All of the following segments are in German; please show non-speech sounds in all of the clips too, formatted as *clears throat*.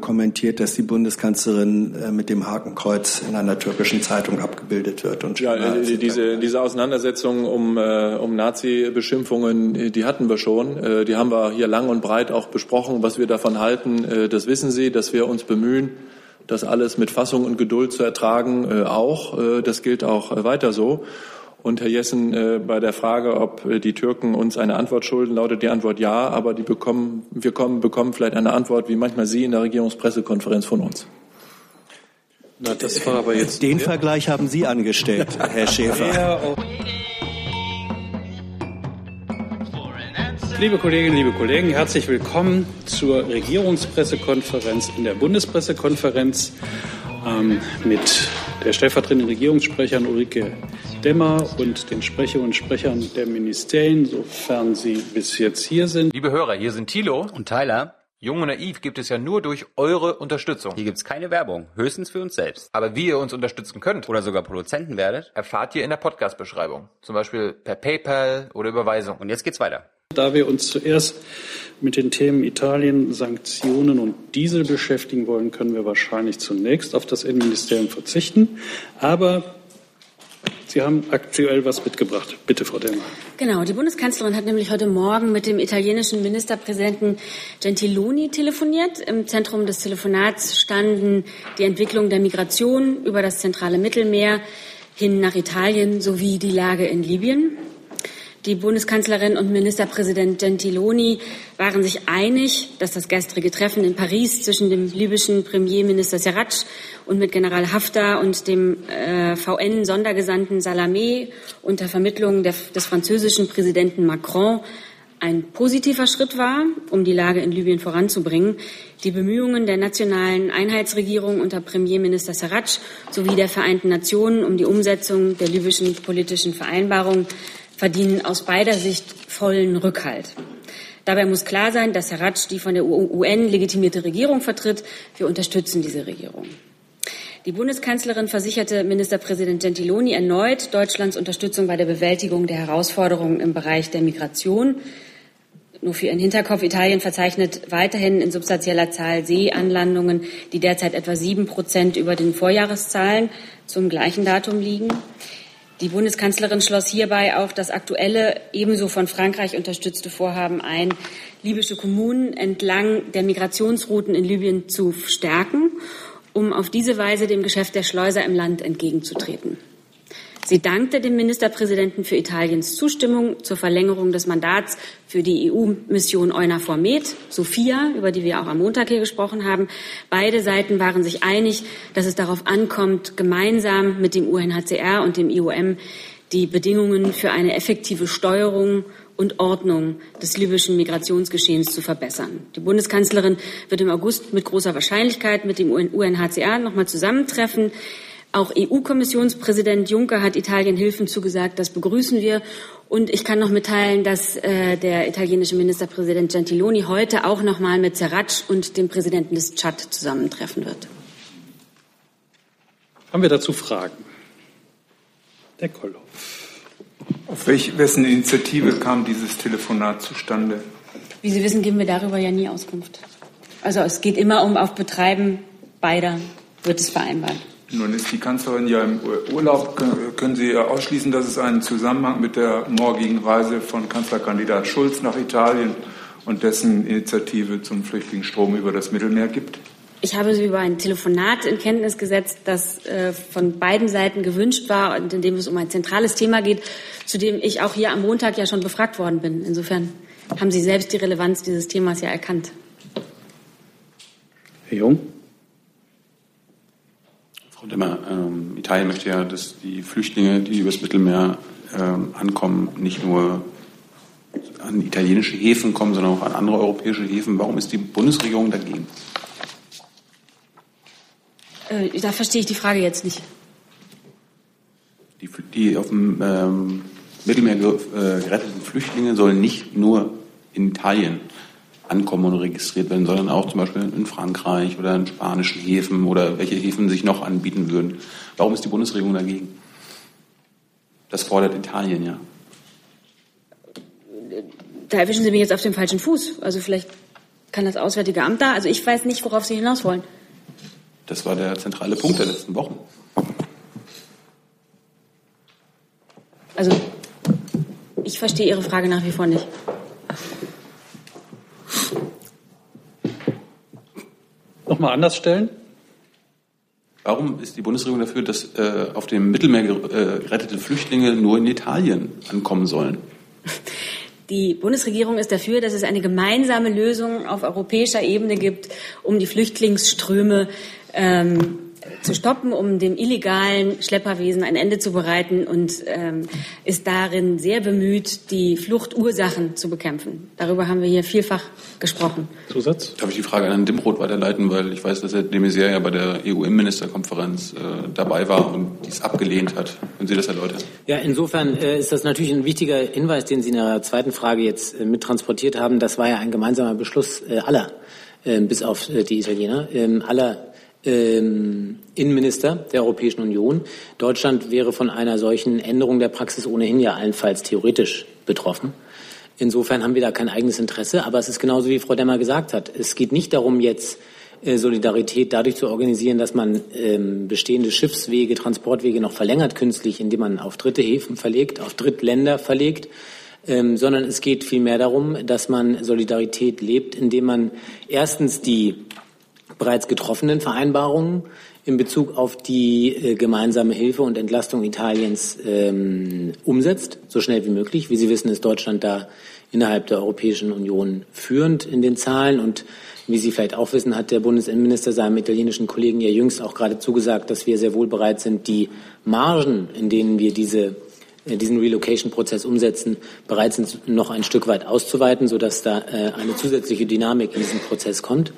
kommentiert, dass die Bundeskanzlerin äh, mit dem Hakenkreuz in einer türkischen Zeitung abgebildet wird. Und ja, äh, diese, diese Auseinandersetzung um, äh, um Nazi-Beschimpfungen, die hatten wir schon. Die haben wir hier lang und breit auch besprochen. Was wir davon halten, das wissen Sie, dass wir uns bemühen, das alles mit Fassung und Geduld zu ertragen, auch. Das gilt auch weiter so. Und Herr Jessen, äh, bei der Frage, ob äh, die Türken uns eine Antwort schulden, lautet die Antwort ja, aber die bekommen, wir kommen, bekommen vielleicht eine Antwort, wie manchmal Sie in der Regierungspressekonferenz von uns. Na, das war aber jetzt Den Vergleich haben Sie angestellt, *laughs* Herr Schäfer. Liebe Kolleginnen, liebe Kollegen, herzlich willkommen zur Regierungspressekonferenz in der Bundespressekonferenz ähm, mit der stellvertretenden Regierungssprecherin Ulrike Demmer und den Sprecherinnen und Sprechern der Ministerien, sofern sie bis jetzt hier sind. Liebe Hörer, hier sind Thilo und Tyler. Jung und naiv gibt es ja nur durch eure Unterstützung. Hier gibt es keine Werbung, höchstens für uns selbst. Aber wie ihr uns unterstützen könnt oder sogar Produzenten werdet, erfahrt ihr in der Podcast-Beschreibung. Zum Beispiel per PayPal oder Überweisung. Und jetzt geht's weiter. Da wir uns zuerst mit den Themen Italien, Sanktionen und Diesel beschäftigen wollen, können wir wahrscheinlich zunächst auf das Innenministerium verzichten. Aber Sie haben aktuell was mitgebracht. Bitte, Frau Demmer. Genau, die Bundeskanzlerin hat nämlich heute Morgen mit dem italienischen Ministerpräsidenten Gentiloni telefoniert. Im Zentrum des Telefonats standen die Entwicklung der Migration über das zentrale Mittelmeer hin nach Italien sowie die Lage in Libyen. Die Bundeskanzlerin und Ministerpräsident Gentiloni waren sich einig, dass das gestrige Treffen in Paris zwischen dem libyschen Premierminister Serraj und mit General Haftar und dem äh, VN-Sondergesandten Salamé unter Vermittlung der, des französischen Präsidenten Macron ein positiver Schritt war, um die Lage in Libyen voranzubringen. Die Bemühungen der nationalen Einheitsregierung unter Premierminister Sarraj sowie der Vereinten Nationen um die Umsetzung der libyschen politischen Vereinbarung verdienen aus beider Sicht vollen Rückhalt. Dabei muss klar sein, dass Herr Ratsch die von der UN legitimierte Regierung vertritt. Wir unterstützen diese Regierung. Die Bundeskanzlerin versicherte Ministerpräsident Gentiloni erneut Deutschlands Unterstützung bei der Bewältigung der Herausforderungen im Bereich der Migration. Nur für Ihren Hinterkopf, Italien verzeichnet weiterhin in substanzieller Zahl Seeanlandungen, die derzeit etwa sieben Prozent über den Vorjahreszahlen zum gleichen Datum liegen. Die Bundeskanzlerin schloss hierbei auch das aktuelle, ebenso von Frankreich unterstützte Vorhaben ein, libysche Kommunen entlang der Migrationsrouten in Libyen zu stärken, um auf diese Weise dem Geschäft der Schleuser im Land entgegenzutreten. Sie dankte dem Ministerpräsidenten für Italiens Zustimmung zur Verlängerung des Mandats für die EU-Mission EUNAVFOR Med, Sophia, über die wir auch am Montag hier gesprochen haben. Beide Seiten waren sich einig, dass es darauf ankommt, gemeinsam mit dem UNHCR und dem IOM die Bedingungen für eine effektive Steuerung und Ordnung des libyschen Migrationsgeschehens zu verbessern. Die Bundeskanzlerin wird im August mit großer Wahrscheinlichkeit mit dem UNHCR noch mal zusammentreffen. Auch EU-Kommissionspräsident Juncker hat Italien Hilfen zugesagt. Das begrüßen wir. Und ich kann noch mitteilen, dass äh, der italienische Ministerpräsident Gentiloni heute auch noch mal mit Serraj und dem Präsidenten des Tschad zusammentreffen wird. Haben wir dazu Fragen? Herr Kollow. Auf welch, wessen Initiative kam dieses Telefonat zustande? Wie Sie wissen, geben wir darüber ja nie Auskunft. Also es geht immer um auf Betreiben beider wird es vereinbart. Nun ist die Kanzlerin ja im Urlaub. Können Sie ausschließen, dass es einen Zusammenhang mit der morgigen Reise von Kanzlerkandidat Schulz nach Italien und dessen Initiative zum Flüchtlingsstrom über das Mittelmeer gibt? Ich habe Sie über ein Telefonat in Kenntnis gesetzt, das äh, von beiden Seiten gewünscht war und in dem es um ein zentrales Thema geht, zu dem ich auch hier am Montag ja schon befragt worden bin. Insofern haben Sie selbst die Relevanz dieses Themas ja erkannt. Herr Jung. Frau Demmer, ähm, Italien möchte ja, dass die Flüchtlinge, die übers Mittelmeer ähm, ankommen, nicht nur an italienische Häfen kommen, sondern auch an andere europäische Häfen. Warum ist die Bundesregierung dagegen? Äh, da verstehe ich die Frage jetzt nicht. Die, die auf dem ähm, Mittelmeer äh, geretteten Flüchtlinge sollen nicht nur in Italien ankommen und registriert werden, sondern auch zum Beispiel in Frankreich oder in spanischen Häfen oder welche Häfen sich noch anbieten würden. Warum ist die Bundesregierung dagegen? Das fordert Italien ja. Da erwischen Sie mich jetzt auf dem falschen Fuß. Also vielleicht kann das Auswärtige Amt da? Also ich weiß nicht, worauf Sie hinaus wollen. Das war der zentrale Punkt der letzten Wochen. Also ich verstehe Ihre Frage nach wie vor nicht. Nochmal anders stellen? Warum ist die Bundesregierung dafür, dass äh, auf dem Mittelmeer äh, gerettete Flüchtlinge nur in Italien ankommen sollen? Die Bundesregierung ist dafür, dass es eine gemeinsame Lösung auf europäischer Ebene gibt, um die Flüchtlingsströme ähm, zu stoppen, um dem illegalen Schlepperwesen ein Ende zu bereiten und ähm, ist darin sehr bemüht, die Fluchtursachen zu bekämpfen. Darüber haben wir hier vielfach gesprochen. Zusatz? Darf ich die Frage an Herrn Dimroth weiterleiten, weil ich weiß, dass Herr de Maizière ja bei der EU-Innenministerkonferenz äh, dabei war und dies abgelehnt hat. Können Sie das erläutern? Ja, insofern äh, ist das natürlich ein wichtiger Hinweis, den Sie in Ihrer zweiten Frage jetzt äh, mittransportiert haben. Das war ja ein gemeinsamer Beschluss äh, aller, äh, bis auf äh, die Italiener, äh, aller ähm, Innenminister der Europäischen Union. Deutschland wäre von einer solchen Änderung der Praxis ohnehin ja allenfalls theoretisch betroffen. Insofern haben wir da kein eigenes Interesse. Aber es ist genauso, wie Frau Demmer gesagt hat. Es geht nicht darum, jetzt äh, Solidarität dadurch zu organisieren, dass man ähm, bestehende Schiffswege, Transportwege noch verlängert künstlich, indem man auf dritte Häfen verlegt, auf Drittländer verlegt, ähm, sondern es geht vielmehr darum, dass man Solidarität lebt, indem man erstens die bereits getroffenen Vereinbarungen in Bezug auf die äh, gemeinsame Hilfe und Entlastung Italiens ähm, umsetzt, so schnell wie möglich. Wie Sie wissen, ist Deutschland da innerhalb der Europäischen Union führend in den Zahlen und wie Sie vielleicht auch wissen, hat der Bundesinnenminister seinem italienischen Kollegen ja jüngst auch gerade zugesagt, dass wir sehr wohl bereit sind, die Margen, in denen wir diese, äh, diesen Relocation-Prozess umsetzen, bereit sind, noch ein Stück weit auszuweiten, sodass da äh, eine zusätzliche Dynamik in diesen Prozess kommt.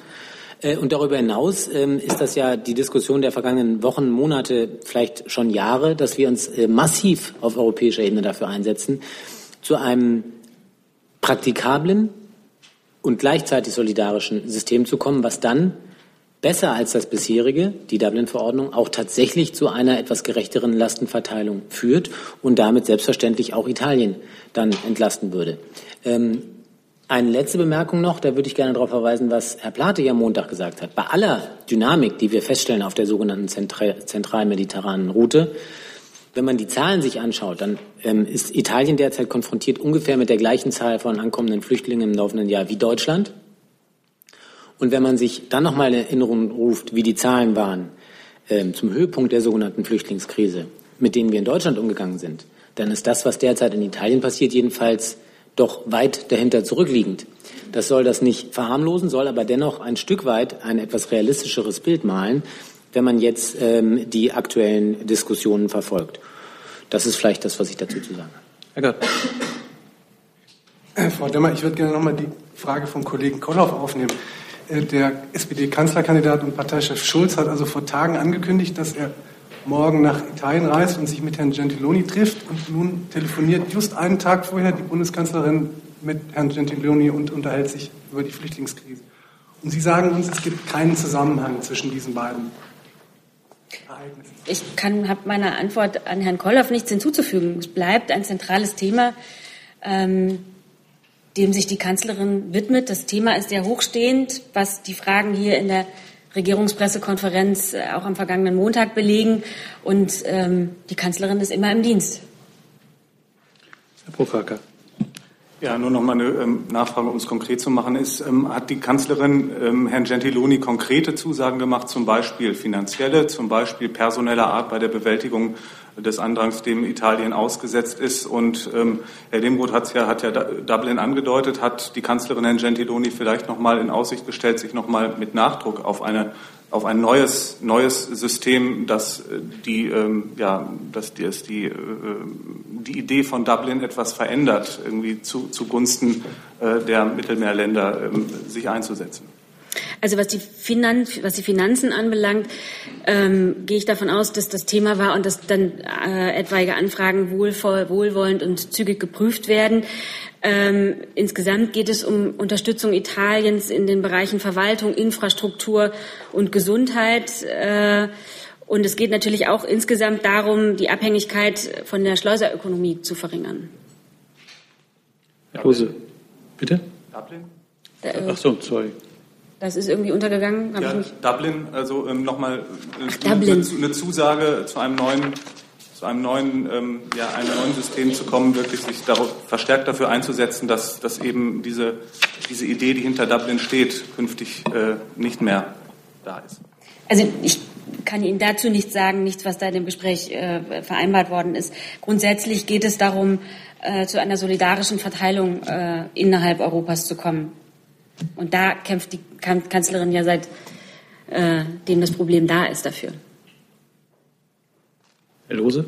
Äh, und darüber hinaus ähm, ist das ja die Diskussion der vergangenen Wochen, Monate, vielleicht schon Jahre, dass wir uns äh, massiv auf europäischer Ebene dafür einsetzen, zu einem praktikablen und gleichzeitig solidarischen System zu kommen, was dann besser als das bisherige, die Dublin-Verordnung, auch tatsächlich zu einer etwas gerechteren Lastenverteilung führt und damit selbstverständlich auch Italien dann entlasten würde. Ähm, eine letzte Bemerkung noch, da würde ich gerne darauf verweisen, was Herr Plate ja Montag gesagt hat. Bei aller Dynamik, die wir feststellen auf der sogenannten zentralmediterranen Route, wenn man die Zahlen sich anschaut, dann ähm, ist Italien derzeit konfrontiert ungefähr mit der gleichen Zahl von ankommenden Flüchtlingen im laufenden Jahr wie Deutschland. Und wenn man sich dann nochmal in Erinnerung ruft, wie die Zahlen waren ähm, zum Höhepunkt der sogenannten Flüchtlingskrise, mit denen wir in Deutschland umgegangen sind, dann ist das, was derzeit in Italien passiert, jedenfalls doch weit dahinter zurückliegend. Das soll das nicht verharmlosen, soll aber dennoch ein Stück weit ein etwas realistischeres Bild malen, wenn man jetzt ähm, die aktuellen Diskussionen verfolgt. Das ist vielleicht das, was ich dazu zu sagen habe. Herr Gott. Äh, Frau Demmer, ich würde gerne noch mal die Frage vom Kollegen Kolloff aufnehmen. Äh, der SPD-Kanzlerkandidat und Parteichef Schulz hat also vor Tagen angekündigt, dass er morgen nach Italien reist und sich mit Herrn Gentiloni trifft. Und nun telefoniert just einen Tag vorher die Bundeskanzlerin mit Herrn Gentiloni und unterhält sich über die Flüchtlingskrise. Und Sie sagen uns, es gibt keinen Zusammenhang zwischen diesen beiden Ereignissen. Ich habe meiner Antwort an Herrn Kolloff nichts hinzuzufügen. Es bleibt ein zentrales Thema, ähm, dem sich die Kanzlerin widmet. Das Thema ist sehr hochstehend, was die Fragen hier in der Regierungspressekonferenz äh, auch am vergangenen Montag belegen. Und ähm, die Kanzlerin ist immer im Dienst. Herr Prokaker. Ja, nur noch mal eine ähm, Nachfrage, um es konkret zu machen, ist, ähm, hat die Kanzlerin ähm, Herrn Gentiloni konkrete Zusagen gemacht, zum Beispiel finanzielle, zum Beispiel personeller Art bei der Bewältigung des Andrangs, dem Italien ausgesetzt ist. Und ähm, Herr Demroth hat ja, hat ja Dublin angedeutet, hat die Kanzlerin Herrn Gentiloni vielleicht noch mal in Aussicht gestellt, sich noch mal mit Nachdruck auf eine auf ein neues neues System, das äh, die ähm, ja dass die, das die äh, die Idee von Dublin etwas verändert, irgendwie zu, zugunsten äh, der Mittelmeerländer ähm, sich einzusetzen. Also was die, Finanz, was die Finanzen anbelangt, ähm, gehe ich davon aus, dass das Thema war und dass dann äh, etwaige Anfragen wohlvoll, wohlwollend und zügig geprüft werden. Ähm, insgesamt geht es um Unterstützung Italiens in den Bereichen Verwaltung, Infrastruktur und Gesundheit. Äh, und es geht natürlich auch insgesamt darum, die Abhängigkeit von der Schleuserökonomie zu verringern. Herr Klose, bitte? Dublin? Ach so, sorry. Das ist irgendwie untergegangen. Ja, Dublin, also ähm, nochmal äh, eine, eine Zusage zu einem neuen zu einem neuen, ähm, ja, einem neuen System zu kommen, wirklich sich darauf, verstärkt dafür einzusetzen, dass, dass eben diese, diese Idee, die hinter Dublin steht, künftig äh, nicht mehr da ist? Also ich kann Ihnen dazu nichts sagen, nichts, was da in dem Gespräch äh, vereinbart worden ist. Grundsätzlich geht es darum, äh, zu einer solidarischen Verteilung äh, innerhalb Europas zu kommen. Und da kämpft die Kanzlerin ja seit äh, dem das Problem da ist dafür. Herr Lose?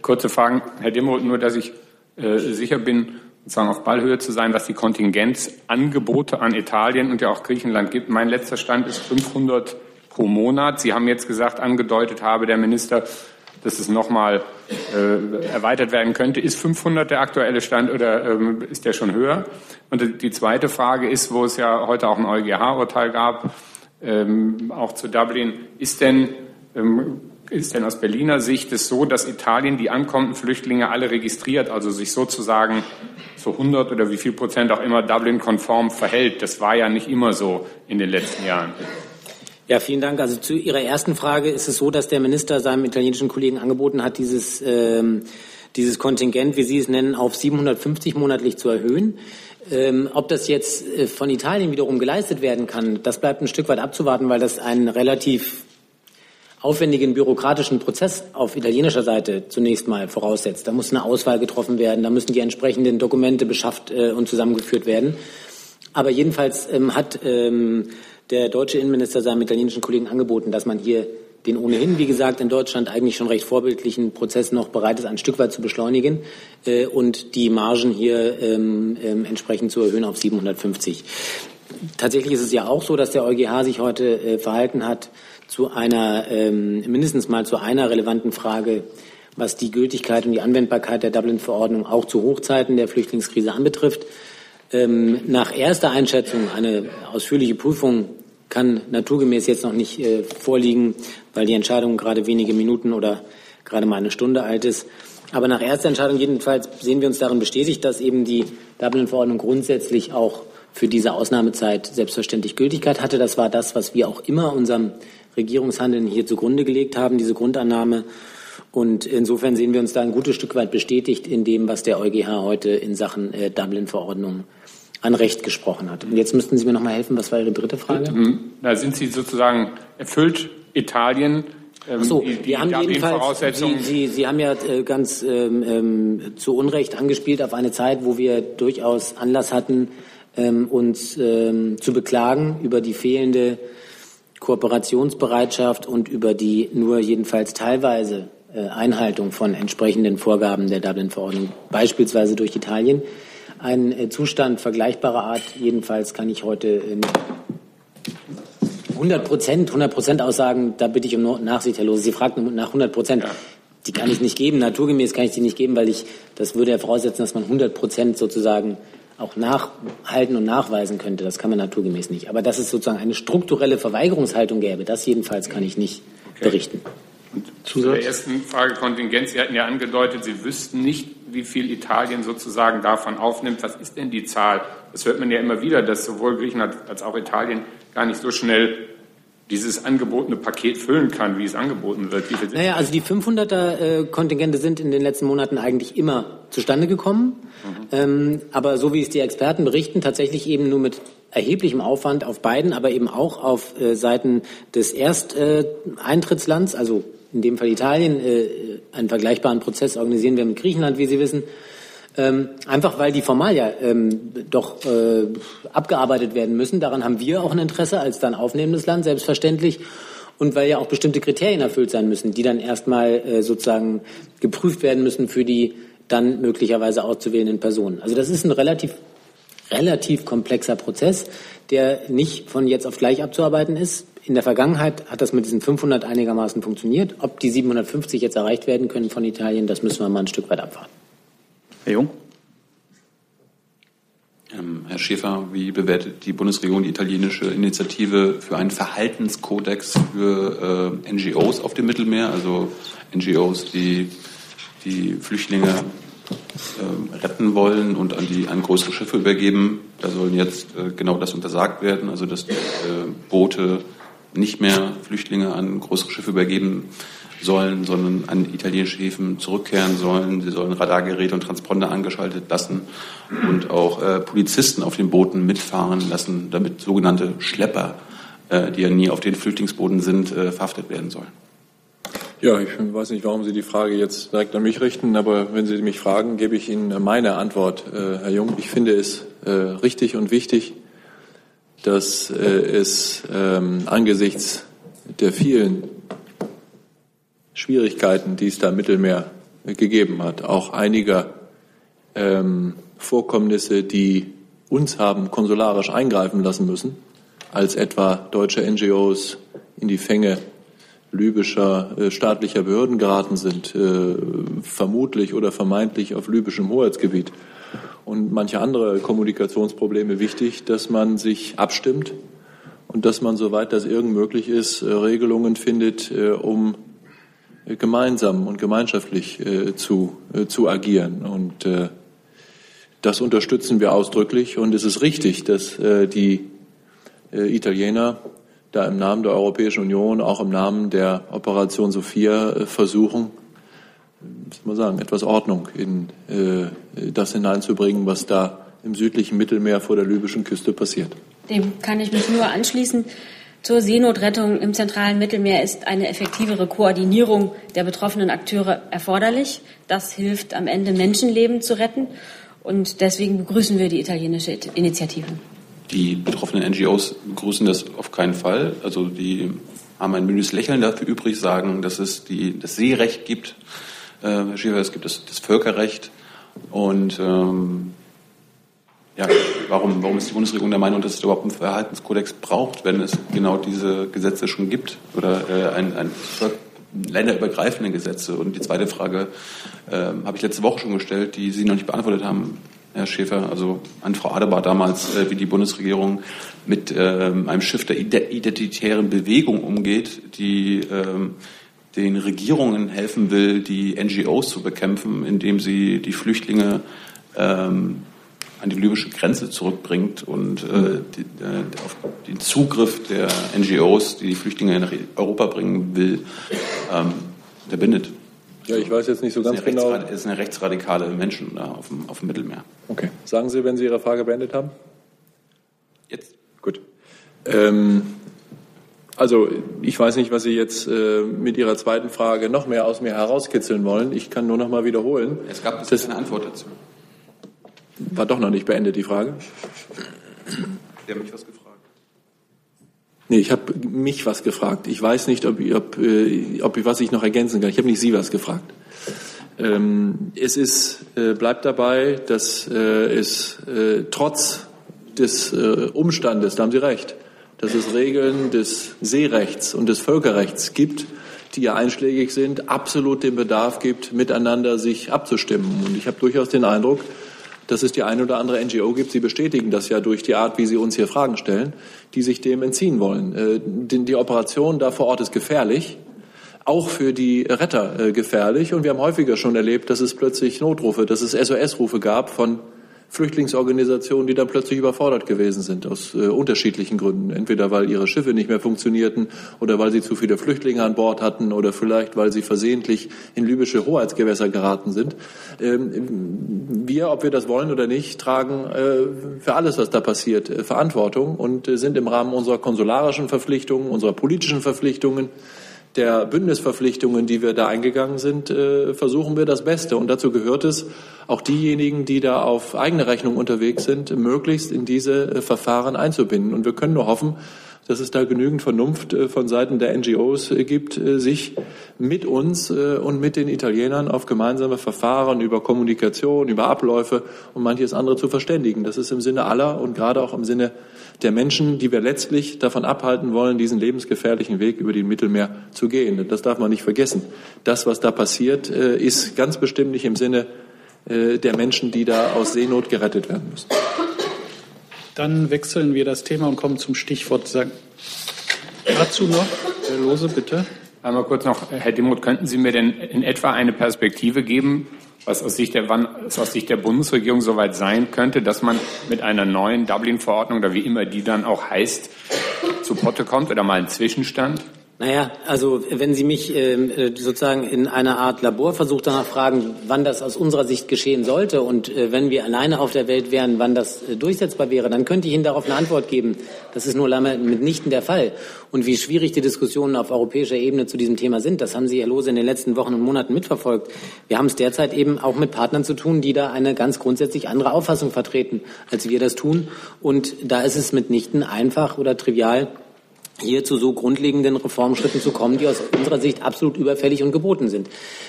Kurze Fragen, Herr Demoth, nur dass ich äh, sicher bin, sozusagen auf Ballhöhe zu sein, was die Kontingenzangebote an Italien und ja auch Griechenland gibt. Mein letzter Stand ist 500 pro Monat. Sie haben jetzt gesagt, angedeutet habe der Minister, dass es nochmal äh, erweitert werden könnte. Ist 500 der aktuelle Stand oder ähm, ist der schon höher? Und die zweite Frage ist, wo es ja heute auch ein EuGH-Urteil gab, ähm, auch zu Dublin, ist denn ähm, ist denn aus Berliner Sicht es so, dass Italien die ankommenden Flüchtlinge alle registriert, also sich sozusagen zu 100 oder wie viel Prozent auch immer Dublin-konform verhält? Das war ja nicht immer so in den letzten Jahren. Ja, vielen Dank. Also zu Ihrer ersten Frage ist es so, dass der Minister seinem italienischen Kollegen angeboten hat, dieses, ähm, dieses Kontingent, wie Sie es nennen, auf 750 monatlich zu erhöhen. Ähm, ob das jetzt äh, von Italien wiederum geleistet werden kann, das bleibt ein Stück weit abzuwarten, weil das ein relativ aufwendigen bürokratischen Prozess auf italienischer Seite zunächst mal voraussetzt. Da muss eine Auswahl getroffen werden, da müssen die entsprechenden Dokumente beschafft äh, und zusammengeführt werden. Aber jedenfalls ähm, hat ähm, der deutsche Innenminister seinem italienischen Kollegen angeboten, dass man hier den ohnehin, wie gesagt, in Deutschland eigentlich schon recht vorbildlichen Prozess noch bereit ist, ein Stück weit zu beschleunigen äh, und die Margen hier ähm, ähm, entsprechend zu erhöhen auf 750. Tatsächlich ist es ja auch so, dass der EuGH sich heute äh, verhalten hat, zu einer, ähm, mindestens mal zu einer relevanten Frage, was die Gültigkeit und die Anwendbarkeit der Dublin-Verordnung auch zu Hochzeiten der Flüchtlingskrise anbetrifft. Ähm, nach erster Einschätzung, eine ausführliche Prüfung kann naturgemäß jetzt noch nicht äh, vorliegen, weil die Entscheidung gerade wenige Minuten oder gerade mal eine Stunde alt ist. Aber nach erster Entscheidung jedenfalls sehen wir uns darin bestätigt, dass eben die Dublin-Verordnung grundsätzlich auch für diese Ausnahmezeit selbstverständlich Gültigkeit hatte. Das war das, was wir auch immer unserem Regierungshandeln hier zugrunde gelegt haben, diese Grundannahme. Und insofern sehen wir uns da ein gutes Stück weit bestätigt in dem, was der EuGH heute in Sachen äh, Dublin-Verordnung an Recht gesprochen hat. Und jetzt müssten Sie mir noch mal helfen. Was war Ihre dritte Frage? Mhm. Da sind Sie sozusagen erfüllt Italien ähm, so, die, die wir haben jedenfalls, Sie, Sie, Sie haben ja äh, ganz ähm, ähm, zu Unrecht angespielt auf eine Zeit, wo wir durchaus Anlass hatten, ähm, uns ähm, zu beklagen über die fehlende Kooperationsbereitschaft und über die nur jedenfalls teilweise äh, Einhaltung von entsprechenden Vorgaben der Dublin-Verordnung, beispielsweise durch Italien. Ein äh, Zustand vergleichbarer Art, jedenfalls kann ich heute 100 Prozent, 100 Prozent Aussagen, da bitte ich um Nachsicht, Herr Lose. Sie fragten nach 100 Prozent. Die kann ich nicht geben. Naturgemäß kann ich die nicht geben, weil ich, das würde ja voraussetzen, dass man 100 Prozent sozusagen auch nachhalten und nachweisen könnte. Das kann man naturgemäß nicht. Aber dass es sozusagen eine strukturelle Verweigerungshaltung gäbe, das jedenfalls kann ich nicht okay. berichten. Und zu der ersten Frage Kontingent. Sie hatten ja angedeutet, Sie wüssten nicht, wie viel Italien sozusagen davon aufnimmt. Was ist denn die Zahl? Das hört man ja immer wieder, dass sowohl Griechenland als auch Italien gar nicht so schnell dieses angebotene Paket füllen kann, wie es angeboten wird. Wie naja, also die 500er äh, Kontingente sind in den letzten Monaten eigentlich immer zustande gekommen. Mhm. Ähm, aber so wie es die Experten berichten, tatsächlich eben nur mit erheblichem Aufwand auf beiden, aber eben auch auf äh, Seiten des Ersteintrittslands, also in dem Fall Italien, äh, einen vergleichbaren Prozess organisieren wir mit Griechenland, wie Sie wissen. Ähm, einfach weil die Formalia ähm, doch äh, abgearbeitet werden müssen. Daran haben wir auch ein Interesse als dann aufnehmendes Land, selbstverständlich. Und weil ja auch bestimmte Kriterien erfüllt sein müssen, die dann erstmal äh, sozusagen geprüft werden müssen für die dann möglicherweise auszuwählenden Personen. Also das ist ein relativ, relativ komplexer Prozess, der nicht von jetzt auf gleich abzuarbeiten ist. In der Vergangenheit hat das mit diesen 500 einigermaßen funktioniert. Ob die 750 jetzt erreicht werden können von Italien, das müssen wir mal ein Stück weit abwarten. Herr Jung? Ähm, Herr Schäfer, wie bewertet die Bundesregierung die italienische Initiative für einen Verhaltenskodex für äh, NGOs auf dem Mittelmeer, also NGOs, die die Flüchtlinge äh, retten wollen und an die an größere Schiffe übergeben. Da sollen jetzt äh, genau das untersagt werden, also dass die äh, Boote nicht mehr Flüchtlinge an größere Schiffe übergeben sollen, sondern an italienische Häfen zurückkehren sollen. Sie sollen Radargeräte und Transponder angeschaltet lassen und auch äh, Polizisten auf den Booten mitfahren lassen, damit sogenannte Schlepper, äh, die ja nie auf den Flüchtlingsbooten sind, äh, verhaftet werden sollen. Ja, ich weiß nicht, warum Sie die Frage jetzt direkt an mich richten, aber wenn Sie mich fragen, gebe ich Ihnen meine Antwort, äh, Herr Jung. Ich finde es äh, richtig und wichtig, dass äh, es ähm, angesichts der vielen Schwierigkeiten, die es da im Mittelmeer gegeben hat, auch einiger ähm, Vorkommnisse, die uns haben konsularisch eingreifen lassen müssen, als etwa deutsche NGOs in die Fänge libyscher äh, staatlicher Behörden geraten sind, äh, vermutlich oder vermeintlich auf libyschem Hoheitsgebiet und manche andere Kommunikationsprobleme wichtig, dass man sich abstimmt und dass man, soweit das irgend möglich ist, äh, Regelungen findet, äh, um gemeinsam und gemeinschaftlich äh, zu, äh, zu agieren. Und äh, das unterstützen wir ausdrücklich. Und es ist richtig, dass äh, die äh, Italiener da im Namen der Europäischen Union, auch im Namen der Operation Sophia äh, versuchen, muss man sagen, etwas Ordnung in äh, das hineinzubringen, was da im südlichen Mittelmeer vor der libyschen Küste passiert. Dem kann ich mich nur anschließen. Zur Seenotrettung im zentralen Mittelmeer ist eine effektivere Koordinierung der betroffenen Akteure erforderlich. Das hilft am Ende, Menschenleben zu retten. Und deswegen begrüßen wir die italienische Initiative. Die betroffenen NGOs begrüßen das auf keinen Fall. Also die haben ein müdes Lächeln dafür übrig, sagen, dass es die, das Seerecht gibt. Äh, Herr Schäfer, es gibt das, das Völkerrecht. Und ähm, ja, warum, warum ist die Bundesregierung der Meinung, dass es überhaupt einen Verhaltenskodex braucht, wenn es genau diese Gesetze schon gibt oder äh, ein, ein länderübergreifende Gesetze? Und die zweite Frage äh, habe ich letzte Woche schon gestellt, die Sie noch nicht beantwortet haben, Herr Schäfer, also an Frau Adebar damals, äh, wie die Bundesregierung mit äh, einem Schiff der identitären Bewegung umgeht, die äh, den Regierungen helfen will, die NGOs zu bekämpfen, indem sie die Flüchtlinge ähm, an die libysche Grenze zurückbringt und äh, die, äh, auf den Zugriff der NGOs, die die Flüchtlinge nach Europa bringen will, ähm, unterbindet. Ja, ich weiß jetzt nicht so ganz genau. Es sind rechtsradikale Menschen da auf dem, auf dem Mittelmeer. Okay. Sagen Sie, wenn Sie Ihre Frage beendet haben? Jetzt. Gut. Ähm, also ich weiß nicht, was Sie jetzt äh, mit Ihrer zweiten Frage noch mehr aus mir herauskitzeln wollen. Ich kann nur noch mal wiederholen. Es gab bis eine Antwort dazu. War doch noch nicht beendet, die Frage. Der hat mich was gefragt. Nee, ich habe mich was gefragt. Ich weiß nicht, ob, ob, äh, ob was ich noch ergänzen kann. Ich habe nicht Sie was gefragt. Ähm, es ist, äh, bleibt dabei, dass äh, es äh, trotz des äh, Umstandes, da haben Sie recht, dass es Regeln des Seerechts und des Völkerrechts gibt, die ja einschlägig sind, absolut den Bedarf gibt, miteinander sich abzustimmen. Und ich habe durchaus den Eindruck, dass es die eine oder andere NGO gibt, Sie bestätigen das ja durch die Art, wie Sie uns hier Fragen stellen, die sich dem entziehen wollen. Äh, die Operation da vor Ort ist gefährlich, auch für die Retter äh, gefährlich. Und wir haben häufiger schon erlebt, dass es plötzlich Notrufe, dass es SOS-Rufe gab von Flüchtlingsorganisationen, die dann plötzlich überfordert gewesen sind aus äh, unterschiedlichen Gründen. Entweder weil ihre Schiffe nicht mehr funktionierten oder weil sie zu viele Flüchtlinge an Bord hatten oder vielleicht weil sie versehentlich in libysche Hoheitsgewässer geraten sind. Ähm, wir, ob wir das wollen oder nicht, tragen äh, für alles, was da passiert, äh, Verantwortung und äh, sind im Rahmen unserer konsularischen Verpflichtungen, unserer politischen Verpflichtungen der Bündnisverpflichtungen, die wir da eingegangen sind, äh, versuchen wir das Beste. Und dazu gehört es, auch diejenigen, die da auf eigene Rechnung unterwegs sind, möglichst in diese äh, Verfahren einzubinden. Und wir können nur hoffen, dass es da genügend Vernunft äh, von Seiten der NGOs gibt, sich mit uns und mit den Italienern auf gemeinsame Verfahren über Kommunikation, über Abläufe und manches andere zu verständigen. Das ist im Sinne aller und gerade auch im Sinne der Menschen, die wir letztlich davon abhalten wollen, diesen lebensgefährlichen Weg über den Mittelmeer zu gehen. Das darf man nicht vergessen. Das, was da passiert, äh, ist ganz bestimmt nicht im Sinne äh, der Menschen, die da aus Seenot gerettet werden müssen. Dann wechseln wir das Thema und kommen zum Stichwort. Dazu noch, Herr Lose, bitte. Einmal kurz noch, Herr Demuth, könnten Sie mir denn in etwa eine Perspektive geben, was aus Sicht der, wann es aus Sicht der Bundesregierung soweit sein könnte, dass man mit einer neuen Dublin-Verordnung oder wie immer die dann auch heißt, zu Potte kommt oder mal einen Zwischenstand? Naja, also wenn Sie mich ähm, äh, sozusagen in einer Art Laborversuch danach fragen, wann das aus unserer Sicht geschehen sollte und äh, wenn wir alleine auf der Welt wären, wann das äh, durchsetzbar wäre, dann könnte ich Ihnen darauf eine Antwort geben. Das ist nur mitnichten der Fall. Und wie schwierig die Diskussionen auf europäischer Ebene zu diesem Thema sind, das haben Sie, Herr Lose, in den letzten Wochen und Monaten mitverfolgt. Wir haben es derzeit eben auch mit Partnern zu tun, die da eine ganz grundsätzlich andere Auffassung vertreten, als wir das tun. Und da ist es mitnichten einfach oder trivial, hier zu so grundlegenden Reformschritten zu kommen, die aus unserer Sicht absolut überfällig und geboten sind.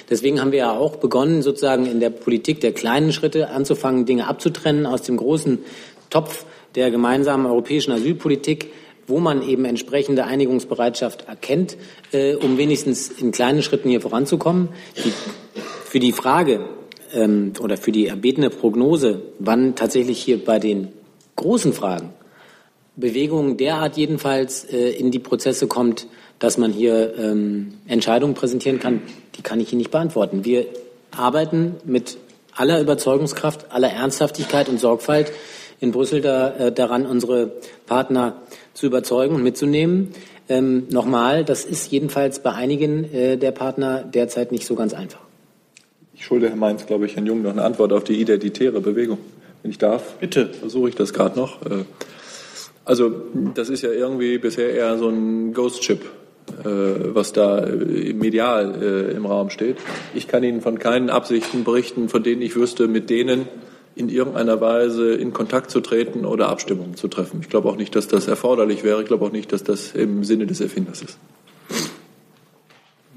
Deswegen haben wir ja auch begonnen, sozusagen in der Politik der kleinen Schritte anzufangen, Dinge abzutrennen aus dem großen Topf der gemeinsamen europäischen Asylpolitik, wo man eben entsprechende Einigungsbereitschaft erkennt, äh, um wenigstens in kleinen Schritten hier voranzukommen. Die, für die Frage ähm, oder für die erbetene Prognose, wann tatsächlich hier bei den großen Fragen Bewegung derart jedenfalls äh, in die Prozesse kommt, dass man hier ähm, Entscheidungen präsentieren kann, die kann ich Ihnen nicht beantworten. Wir arbeiten mit aller Überzeugungskraft, aller Ernsthaftigkeit und Sorgfalt in Brüssel da, äh, daran, unsere Partner zu überzeugen und mitzunehmen. Ähm, Nochmal, das ist jedenfalls bei einigen äh, der Partner derzeit nicht so ganz einfach. Ich schulde Herr Mainz, glaube ich, Herrn Jung noch eine Antwort auf die identitäre Bewegung. Wenn ich darf, bitte, versuche ich das gerade noch. Äh, also das ist ja irgendwie bisher eher so ein Ghost-Chip, äh, was da äh, medial äh, im Raum steht. Ich kann Ihnen von keinen Absichten berichten, von denen ich wüsste, mit denen in irgendeiner Weise in Kontakt zu treten oder Abstimmungen zu treffen. Ich glaube auch nicht, dass das erforderlich wäre. Ich glaube auch nicht, dass das im Sinne des Erfinders ist.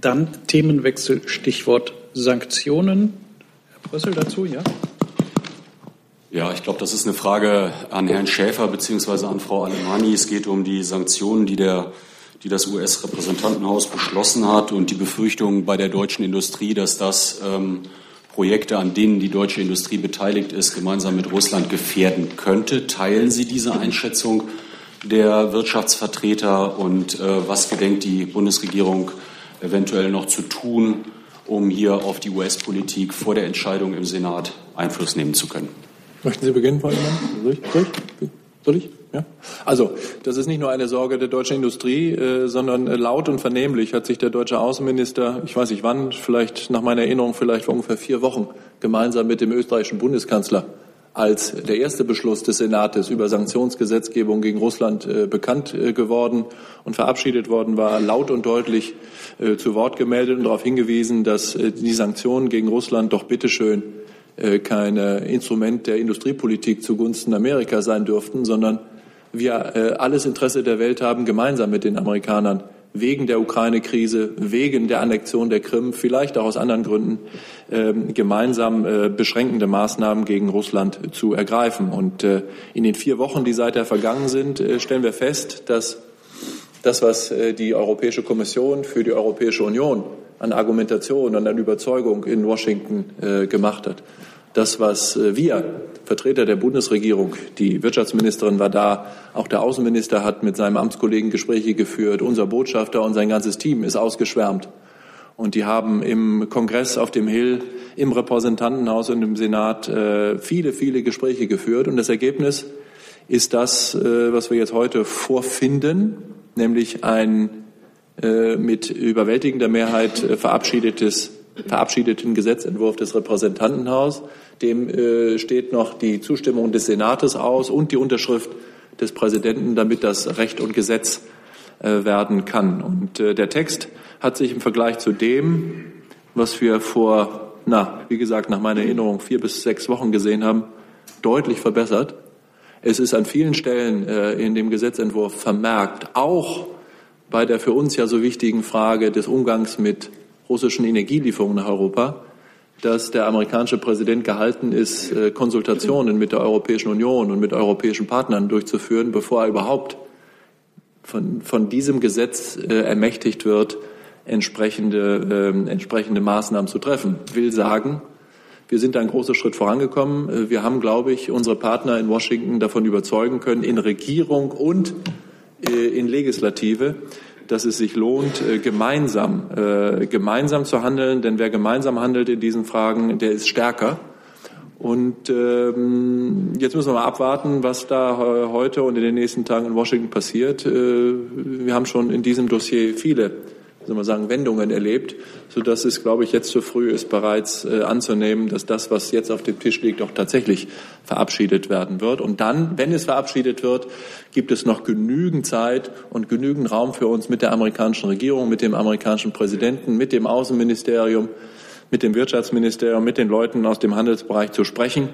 Dann Themenwechsel, Stichwort Sanktionen. Herr Brössel dazu, ja? Ja, ich glaube, das ist eine Frage an Herrn Schäfer bzw. an Frau Alemani. Es geht um die Sanktionen, die, der, die das US-Repräsentantenhaus beschlossen hat und die Befürchtung bei der deutschen Industrie, dass das ähm, Projekte, an denen die deutsche Industrie beteiligt ist, gemeinsam mit Russland gefährden könnte. Teilen Sie diese Einschätzung der Wirtschaftsvertreter und äh, was gedenkt die Bundesregierung eventuell noch zu tun, um hier auf die US-Politik vor der Entscheidung im Senat Einfluss nehmen zu können? Möchten Sie beginnen, Frau Ehmann? Soll ich? Soll ich? Soll ich? Ja. Also, das ist nicht nur eine Sorge der deutschen Industrie, äh, sondern laut und vernehmlich hat sich der deutsche Außenminister, ich weiß nicht wann, vielleicht nach meiner Erinnerung vielleicht vor ungefähr vier Wochen, gemeinsam mit dem österreichischen Bundeskanzler als der erste Beschluss des Senates über Sanktionsgesetzgebung gegen Russland äh, bekannt äh, geworden und verabschiedet worden war, laut und deutlich äh, zu Wort gemeldet und darauf hingewiesen, dass äh, die Sanktionen gegen Russland doch bitteschön kein Instrument der Industriepolitik zugunsten Amerika sein dürften, sondern wir äh, alles Interesse der Welt haben, gemeinsam mit den Amerikanern wegen der Ukraine-Krise, wegen der Annexion der Krim, vielleicht auch aus anderen Gründen, ähm, gemeinsam äh, beschränkende Maßnahmen gegen Russland zu ergreifen. Und in den vier Wochen, die seither vergangen sind, stellen wir fest, dass das, was die Europäische Kommission für die Europäische Union an Argumentation und an Überzeugung in Washington gemacht hat, das, was äh, wir, Vertreter der Bundesregierung, die Wirtschaftsministerin war da, auch der Außenminister hat mit seinem Amtskollegen Gespräche geführt, unser Botschafter und sein ganzes Team ist ausgeschwärmt. Und die haben im Kongress auf dem Hill, im Repräsentantenhaus und im Senat äh, viele, viele Gespräche geführt. Und das Ergebnis ist das, äh, was wir jetzt heute vorfinden, nämlich ein mit überwältigender Mehrheit verabschiedetes, verabschiedeten Gesetzentwurf des Repräsentantenhauses dem äh, steht noch die Zustimmung des Senates aus und die Unterschrift des Präsidenten, damit das Recht und Gesetz äh, werden kann. Und äh, der Text hat sich im Vergleich zu dem, was wir vor, na, wie gesagt, nach meiner Erinnerung vier bis sechs Wochen gesehen haben, deutlich verbessert. Es ist an vielen Stellen äh, in dem Gesetzentwurf vermerkt, auch bei der für uns ja so wichtigen Frage des Umgangs mit russischen Energielieferungen nach Europa, dass der amerikanische Präsident gehalten ist, äh, Konsultationen mit der Europäischen Union und mit europäischen Partnern durchzuführen, bevor er überhaupt von, von diesem Gesetz äh, ermächtigt wird, entsprechende, äh, entsprechende Maßnahmen zu treffen. Will sagen, wir sind einen großen Schritt vorangekommen. Äh, wir haben, glaube ich, unsere Partner in Washington davon überzeugen können, in Regierung und in Legislative, dass es sich lohnt, äh, gemeinsam, äh, gemeinsam zu handeln. Denn wer gemeinsam handelt in diesen Fragen, der ist stärker. Und ähm, jetzt müssen wir mal abwarten, was da heute und in den nächsten Tagen in Washington passiert. Äh, wir haben schon in diesem Dossier viele soll man sagen, Wendungen erlebt, sodass es, glaube ich, jetzt zu früh ist, bereits äh, anzunehmen, dass das, was jetzt auf dem Tisch liegt, auch tatsächlich verabschiedet werden wird. Und dann, wenn es verabschiedet wird, gibt es noch genügend Zeit und genügend Raum für uns mit der amerikanischen Regierung, mit dem amerikanischen Präsidenten, mit dem Außenministerium, mit dem Wirtschaftsministerium, mit den Leuten aus dem Handelsbereich zu sprechen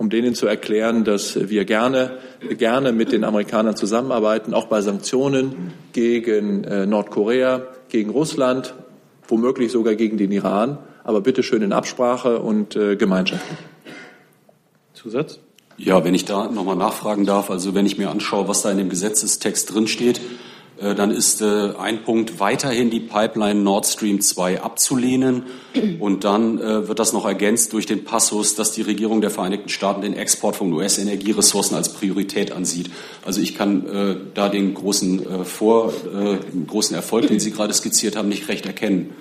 um denen zu erklären, dass wir gerne, gerne mit den Amerikanern zusammenarbeiten, auch bei Sanktionen gegen äh, Nordkorea, gegen Russland, womöglich sogar gegen den Iran, aber bitte schön in Absprache und äh, gemeinschaftlich. Zusatz? Ja, wenn ich da nochmal nachfragen darf, also wenn ich mir anschaue, was da in dem Gesetzestext drinsteht, äh, dann ist äh, ein Punkt weiterhin die Pipeline Nord Stream 2 abzulehnen. *clears throat* Und dann äh, wird das noch ergänzt durch den Passus, dass die Regierung der Vereinigten Staaten den Export von US-Energieressourcen als Priorität ansieht. Also ich kann da den großen, Vor, großen Erfolg, den Sie gerade skizziert haben, nicht recht erkennen.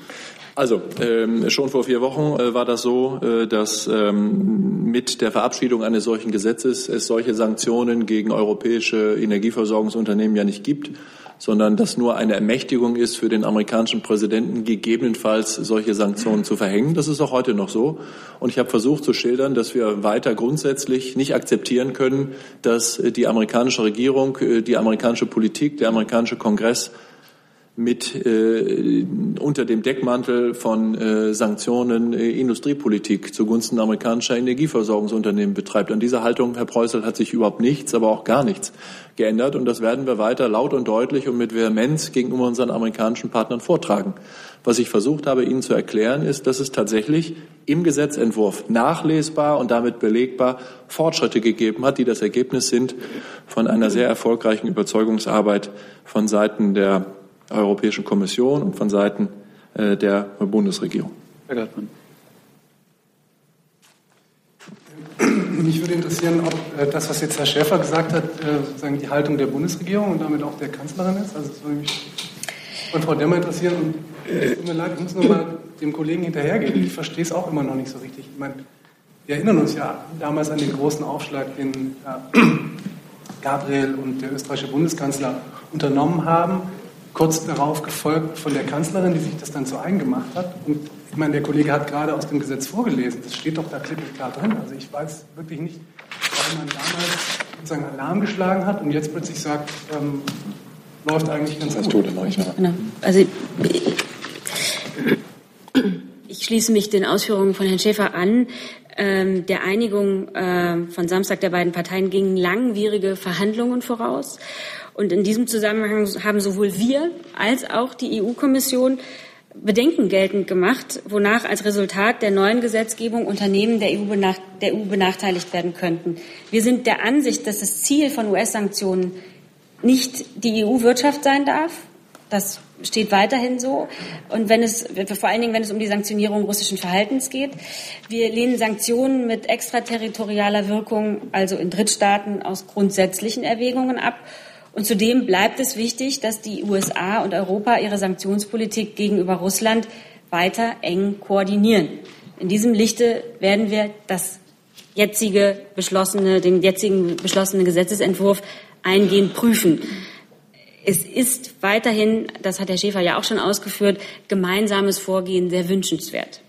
Also ähm, schon vor vier Wochen äh, war das so, äh, dass ähm, mit der Verabschiedung eines solchen Gesetzes es solche Sanktionen gegen europäische Energieversorgungsunternehmen ja nicht gibt sondern dass nur eine Ermächtigung ist für den amerikanischen Präsidenten, gegebenenfalls solche Sanktionen zu verhängen. Das ist auch heute noch so. Und ich habe versucht zu schildern, dass wir weiter grundsätzlich nicht akzeptieren können, dass die amerikanische Regierung, die amerikanische Politik, der amerikanische Kongress mit äh, unter dem Deckmantel von äh, Sanktionen äh, Industriepolitik zugunsten amerikanischer Energieversorgungsunternehmen betreibt. An dieser Haltung, Herr Preußel, hat sich überhaupt nichts, aber auch gar nichts geändert. Und das werden wir weiter laut und deutlich und mit Vehemenz gegenüber unseren amerikanischen Partnern vortragen. Was ich versucht habe, Ihnen zu erklären, ist, dass es tatsächlich im Gesetzentwurf nachlesbar und damit belegbar Fortschritte gegeben hat, die das Ergebnis sind von einer sehr erfolgreichen Überzeugungsarbeit von Seiten der Europäischen Kommission und von Seiten äh, der Bundesregierung. Herr Gartmann. Mich würde interessieren, ob äh, das, was jetzt Herr Schäfer gesagt hat, äh, sozusagen die Haltung der Bundesregierung und damit auch der Kanzlerin ist. Also das würde mich von Frau Demmer interessieren. Und es tut mir leid, ich muss noch mal dem Kollegen hinterhergehen. Ich verstehe es auch immer noch nicht so richtig. Ich meine, wir erinnern uns ja damals an den großen Aufschlag, den *clears throat* Gabriel und der österreichische Bundeskanzler unternommen haben kurz darauf gefolgt von der Kanzlerin, die sich das dann zu eigen gemacht hat. Und ich meine, der Kollege hat gerade aus dem Gesetz vorgelesen. Das steht doch da klipp und klar drin. Also ich weiß wirklich nicht, warum man damals sozusagen Alarm geschlagen hat und jetzt plötzlich sagt, ähm, läuft eigentlich ganz das gut. Das tut genau. Also ich schließe mich den Ausführungen von Herrn Schäfer an. Ähm, der Einigung äh, von Samstag der beiden Parteien gingen langwierige Verhandlungen voraus. Und in diesem Zusammenhang haben sowohl wir als auch die EU-Kommission Bedenken geltend gemacht, wonach als Resultat der neuen Gesetzgebung Unternehmen der EU, der EU benachteiligt werden könnten. Wir sind der Ansicht, dass das Ziel von US-Sanktionen nicht die EU-Wirtschaft sein darf. Das steht weiterhin so. Und wenn es, vor allen Dingen, wenn es um die Sanktionierung russischen Verhaltens geht. Wir lehnen Sanktionen mit extraterritorialer Wirkung, also in Drittstaaten, aus grundsätzlichen Erwägungen ab und zudem bleibt es wichtig, dass die USA und Europa ihre Sanktionspolitik gegenüber Russland weiter eng koordinieren. In diesem Lichte werden wir das jetzige beschlossene, den jetzigen beschlossenen Gesetzesentwurf eingehend prüfen. Es ist weiterhin, das hat Herr Schäfer ja auch schon ausgeführt, gemeinsames Vorgehen sehr wünschenswert.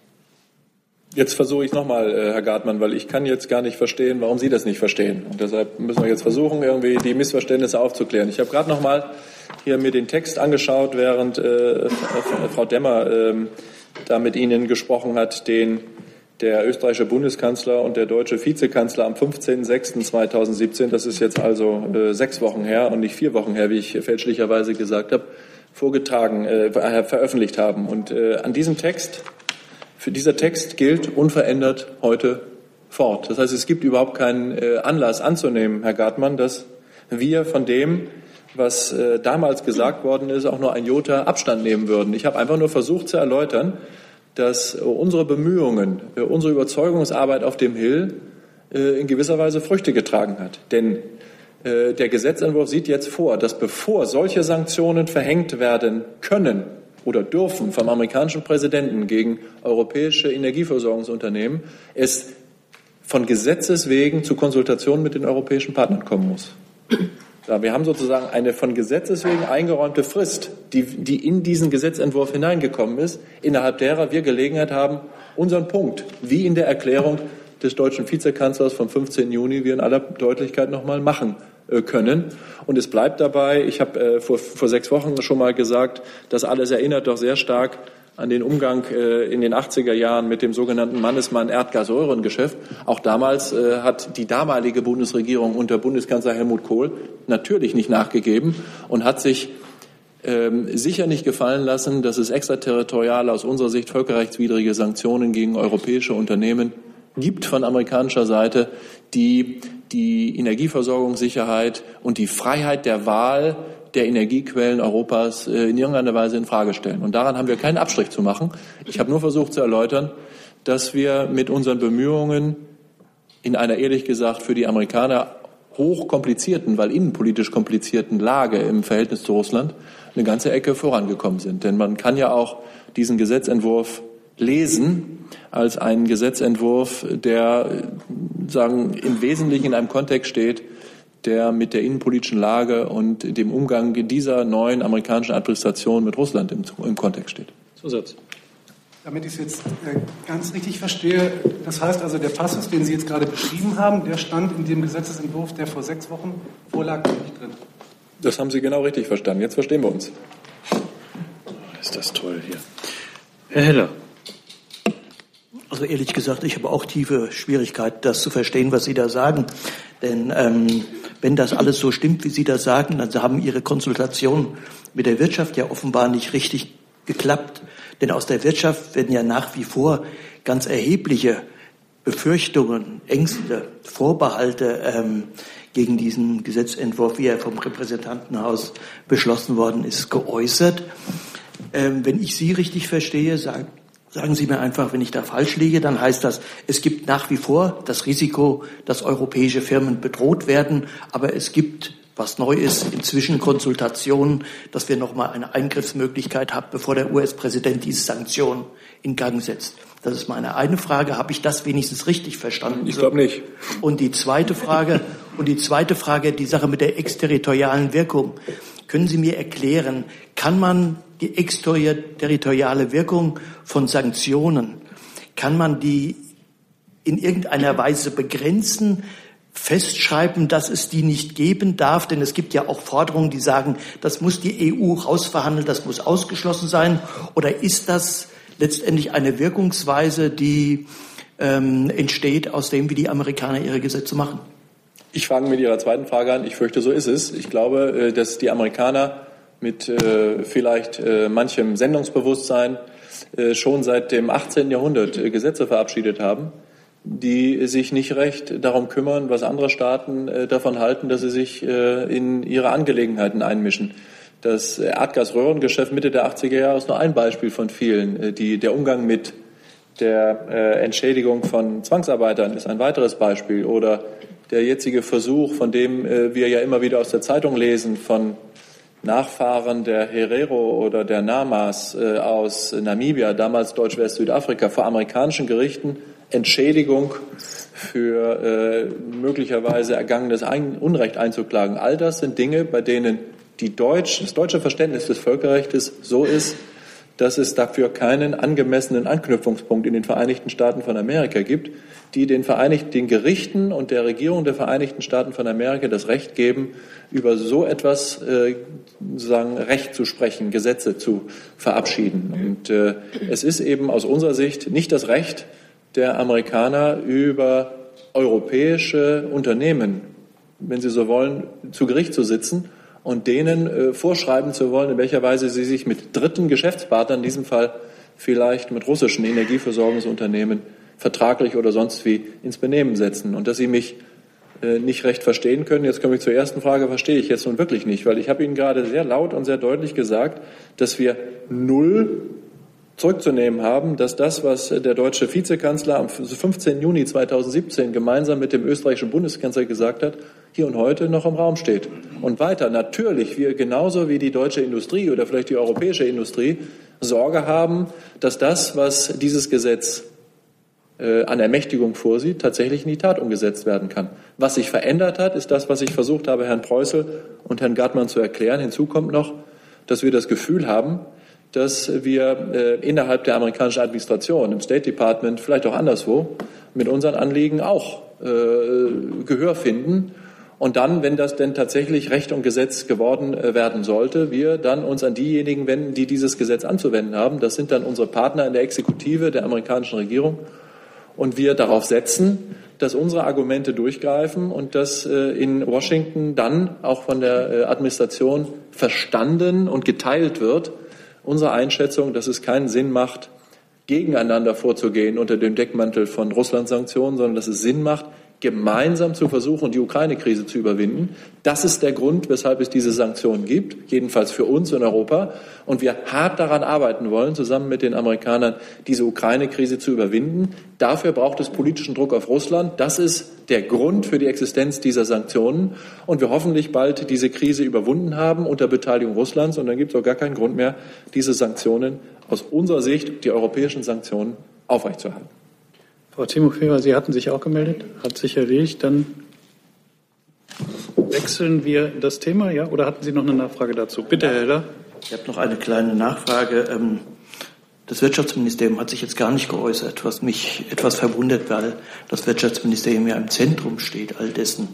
Jetzt versuche ich nochmal, äh, Herr Gartmann, weil ich kann jetzt gar nicht verstehen, warum Sie das nicht verstehen. Und deshalb müssen wir jetzt versuchen, irgendwie die Missverständnisse aufzuklären. Ich habe gerade nochmal hier mir den Text angeschaut, während äh, Frau Demmer äh, da mit Ihnen gesprochen hat, den der österreichische Bundeskanzler und der deutsche Vizekanzler am 15.06.2017, das ist jetzt also äh, sechs Wochen her und nicht vier Wochen her, wie ich fälschlicherweise gesagt habe, vorgetragen, äh, veröffentlicht haben. Und äh, an diesem Text für dieser Text gilt unverändert heute fort. Das heißt, es gibt überhaupt keinen äh, Anlass anzunehmen, Herr Gartmann, dass wir von dem, was äh, damals gesagt worden ist, auch nur ein Jota Abstand nehmen würden. Ich habe einfach nur versucht zu erläutern, dass unsere Bemühungen, unsere Überzeugungsarbeit auf dem Hill äh, in gewisser Weise Früchte getragen hat. Denn Äh, der Gesetzentwurf sieht jetzt vor, dass bevor solche Sanktionen verhängt werden können oder dürfen vom amerikanischen Präsidenten gegen europäische Energieversorgungsunternehmen, es von Gesetzes wegen zu Konsultationen mit den europäischen Partnern kommen muss. Wir haben sozusagen eine von Gesetzes wegen eingeräumte Frist, die, die in diesen Gesetzentwurf hineingekommen ist, innerhalb derer wir Gelegenheit haben, unseren Punkt, wie in der Erklärung des deutschen Vizekanzlers vom 15. Juni, wir in aller Deutlichkeit noch mal machen können. Und es bleibt dabei, ich habe äh, vor, vor sechs Wochen schon mal gesagt, das alles erinnert doch sehr stark an den Umgang äh, in den 80er Jahren mit dem sogenannten Mannesmann Erdgassäurengeschäft. Auch damals äh, hat die damalige Bundesregierung unter Bundeskanzler Helmut Kohl natürlich nicht nachgegeben und hat sich ähm, sicher nicht gefallen lassen, dass es extraterritoriale, aus unserer Sicht völkerrechtswidrige Sanktionen gegen europäische Unternehmen gibt von amerikanischer Seite, die die Energieversorgungssicherheit und die Freiheit der Wahl der Energiequellen Europas äh, in irgendeiner Weise in Frage stellen. Und daran haben wir keinen Abstrich zu machen. Ich habe nur versucht zu erläutern, dass wir mit unseren Bemühungen in einer ehrlich gesagt für die Amerikaner hochkomplizierten, weil innenpolitisch komplizierten Lage im Verhältnis zu Russland eine ganze Ecke vorangekommen sind. Denn man kann ja auch diesen Gesetzentwurf lesen als einen Gesetzentwurf, der sagen im Wesentlichen in einem Kontext steht, der mit der innenpolitischen Lage und dem Umgang dieser neuen amerikanischen Administration mit Russland im, im Kontext steht. Zusatz. Damit ich es jetzt äh, ganz richtig verstehe, das heißt also, der Passus, den Sie jetzt gerade beschrieben haben, der stand in dem Gesetzesentwurf, der vor sechs Wochen vorlag, nicht drin. Das haben Sie genau richtig verstanden. Jetzt verstehen wir uns. Ist das toll hier. Herr Heller. Also ehrlich gesagt, ich habe auch tiefe Schwierigkeiten, das zu verstehen, was Sie da sagen. Denn ähm, wenn das alles so stimmt, wie Sie das sagen, dann haben Ihre Konsultationen mit der Wirtschaft ja offenbar nicht richtig geklappt. Denn aus der Wirtschaft werden ja nach wie vor ganz erhebliche Befürchtungen, Ängste, Vorbehalte ähm, gegen diesen Gesetzentwurf, wie er vom Repräsentantenhaus beschlossen worden ist, geäußert. Ähm, wenn ich Sie richtig verstehe, sagen, Sagen Sie mir einfach, wenn ich da falsch liege, dann heißt das, es gibt nach wie vor das Risiko, dass europäische Firmen bedroht werden, aber es gibt, was neu ist, inzwischen Konsultationen, dass wir nochmal eine Eingriffsmöglichkeit haben, bevor der US-Präsident diese Sanktionen in Gang setzt. Das ist meine eine Frage. Habe ich das wenigstens richtig verstanden? Ich glaube nicht. Und die zweite Frage, und die zweite Frage, die Sache mit der exterritorialen Wirkung. Können Sie mir erklären, kann man die exterritoriale Wirkung von Sanktionen, kann man die in irgendeiner Weise begrenzen, festschreiben, dass es die nicht geben darf? Denn es gibt ja auch Forderungen, die sagen, das muss die EU rausverhandeln, das muss ausgeschlossen sein. Oder ist das letztendlich eine Wirkungsweise, die ähm, entsteht aus dem, wie die Amerikaner ihre Gesetze machen? Ich fange mit Ihrer zweiten Frage an. Ich fürchte, so ist es. Ich glaube, äh, dass die Amerikaner mit äh, vielleicht äh, manchem Sendungsbewusstsein äh, schon seit dem 18. Jahrhundert äh, Gesetze verabschiedet haben, die sich nicht recht darum kümmern, was andere Staaten äh, davon halten, dass sie sich äh, in ihre Angelegenheiten einmischen. Das Erdgasröhrengeschäft Mitte der 80er Jahre ist nur ein Beispiel von vielen. Die, der Umgang mit der Entschädigung von Zwangsarbeitern ist ein weiteres Beispiel. Oder der jetzige Versuch, von dem wir ja immer wieder aus der Zeitung lesen, von Nachfahren der Herero oder der Namas äh, aus Namibia, damals Deutsch-West-Südafrika, vor amerikanischen Gerichten Entschädigung für äh, möglicherweise ergangenes Unrecht einzuklagen. All das sind Dinge, bei denen die Deutsch, das deutsche Verständnis des Völkerrechts so ist, dass es dafür keinen angemessenen Anknüpfungspunkt in den Vereinigten Staaten von Amerika gibt, die den, Vereinigten, den Gerichten und der Regierung der Vereinigten Staaten von Amerika das Recht geben, über so etwas äh, sozusagen Recht zu sprechen, Gesetze zu verabschieden. Und äh, es ist eben aus unserer Sicht nicht das Recht der Amerikaner über europäische Unternehmen, wenn sie so wollen, zu Gericht zu sitzen und denen äh, vorschreiben zu wollen, in welcher Weise sie sich mit dritten Geschäftspartnern, in diesem Fall vielleicht mit russischen Energieversorgungsunternehmen, vertraglich oder sonst wie ins Benehmen setzen. Und dass Sie mich äh, nicht recht verstehen können. Jetzt komme ich zur ersten Frage, verstehe ich jetzt nun wirklich nicht, weil ich habe Ihnen gerade sehr laut und sehr deutlich gesagt, dass wir null zurückzunehmen haben, dass das, was der deutsche Vizekanzler am 15. Juni 2017 gemeinsam mit dem österreichischen Bundeskanzler gesagt hat, hier und heute noch im Raum steht. Und weiter, natürlich, wir genauso wie die deutsche Industrie oder vielleicht die europäische Industrie Sorge haben, dass das, was dieses Gesetz äh, an Ermächtigung vorsieht, tatsächlich in die Tat umgesetzt werden kann. Was sich verändert hat, ist das, was ich versucht habe, Herrn Preußel und Herrn Gartmann zu erklären. Hinzu kommt noch, dass wir das Gefühl haben, dass wir äh, innerhalb der amerikanischen Administration, im State Department, vielleicht auch anderswo, mit unseren Anliegen auch äh, Gehör finden. Und dann, wenn das denn tatsächlich Recht und Gesetz geworden äh, werden sollte, wir dann uns an diejenigen wenden, die dieses Gesetz anzuwenden haben. Das sind dann unsere Partner in der Exekutive der amerikanischen Regierung. Und wir darauf setzen, dass unsere Argumente durchgreifen und dass äh, in Washington dann auch von der äh, Administration verstanden und geteilt wird, unsere Einschätzung, dass es keinen Sinn macht, gegeneinander vorzugehen unter dem Deckmantel von Russland-Sanktionen, sondern dass es Sinn macht, gemeinsam zu versuchen, die Ukraine-Krise zu überwinden. Das ist der Grund, weshalb es diese Sanktionen gibt, jedenfalls für uns in Europa. Und wir hart daran arbeiten wollen, zusammen mit den Amerikanern diese Ukraine-Krise zu überwinden. Dafür braucht es politischen Druck auf Russland. Das ist der Grund für die Existenz dieser Sanktionen. Und wir hoffentlich bald diese Krise überwunden haben unter Beteiligung Russlands. Und dann gibt es auch gar keinen Grund mehr, diese Sanktionen aus unserer Sicht, die europäischen Sanktionen, aufrechtzuerhalten. Frau Timofeeva, Sie hatten sich auch gemeldet, hat sich erledigt. Dann wechseln wir das Thema, ja? Oder hatten Sie noch eine Nachfrage dazu? Bitte, Herr Heller. Ich habe noch eine kleine Nachfrage. Ähm, das Wirtschaftsministerium hat sich jetzt gar nicht geäußert, was mich etwas verwundert, weil das Wirtschaftsministerium ja im Zentrum steht. All dessen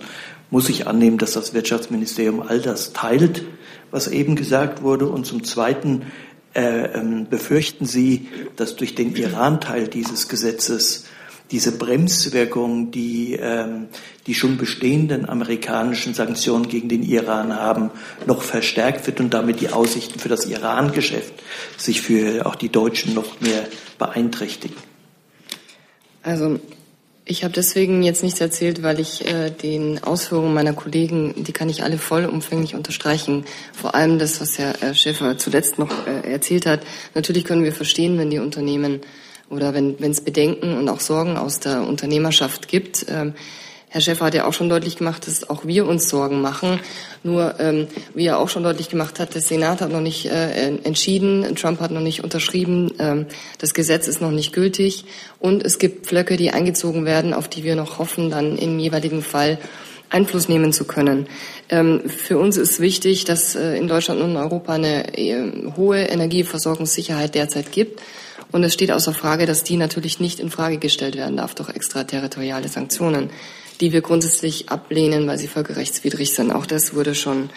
muss ich annehmen, dass das Wirtschaftsministerium all das teilt, was eben gesagt wurde. Und zum Zweiten äh, ähm, befürchten Sie, dass durch den Iran-Teil dieses Gesetzes diese Bremswirkung, die ähm, die schon bestehenden amerikanischen Sanktionen gegen den Iran haben, noch verstärkt wird und damit die Aussichten für das Iran-Geschäft sich für auch die Deutschen noch mehr beeinträchtigen? Also ich habe deswegen jetzt nichts erzählt, weil ich äh, den Ausführungen meiner Kollegen, die kann ich alle vollumfänglich unterstreichen. Vor allem das, was Herr Schäfer zuletzt noch äh, erzählt hat. Natürlich können wir verstehen, wenn die Unternehmen oder wenn es Bedenken und auch Sorgen aus der Unternehmerschaft gibt. Ähm, Herr Schäfer hat ja auch schon deutlich gemacht, dass auch wir uns Sorgen machen. Nur, ähm, wie er auch schon deutlich gemacht hat, der Senat hat noch nicht äh, entschieden, Trump hat noch nicht unterschrieben, ähm, das Gesetz ist noch nicht gültig und es gibt Flöcke, die eingezogen werden, auf die wir noch hoffen, dann im jeweiligen Fall Einfluss nehmen zu können. Ähm, für uns ist wichtig, dass äh, in Deutschland und in Europa eine äh, hohe Energieversorgungssicherheit derzeit gibt. Und es steht außer Frage, dass die natürlich nicht in Frage gestellt werden darf durch extraterritoriale Sanktionen, die wir grundsätzlich ablehnen, weil sie völkerrechtswidrig sind. Auch das wurde schon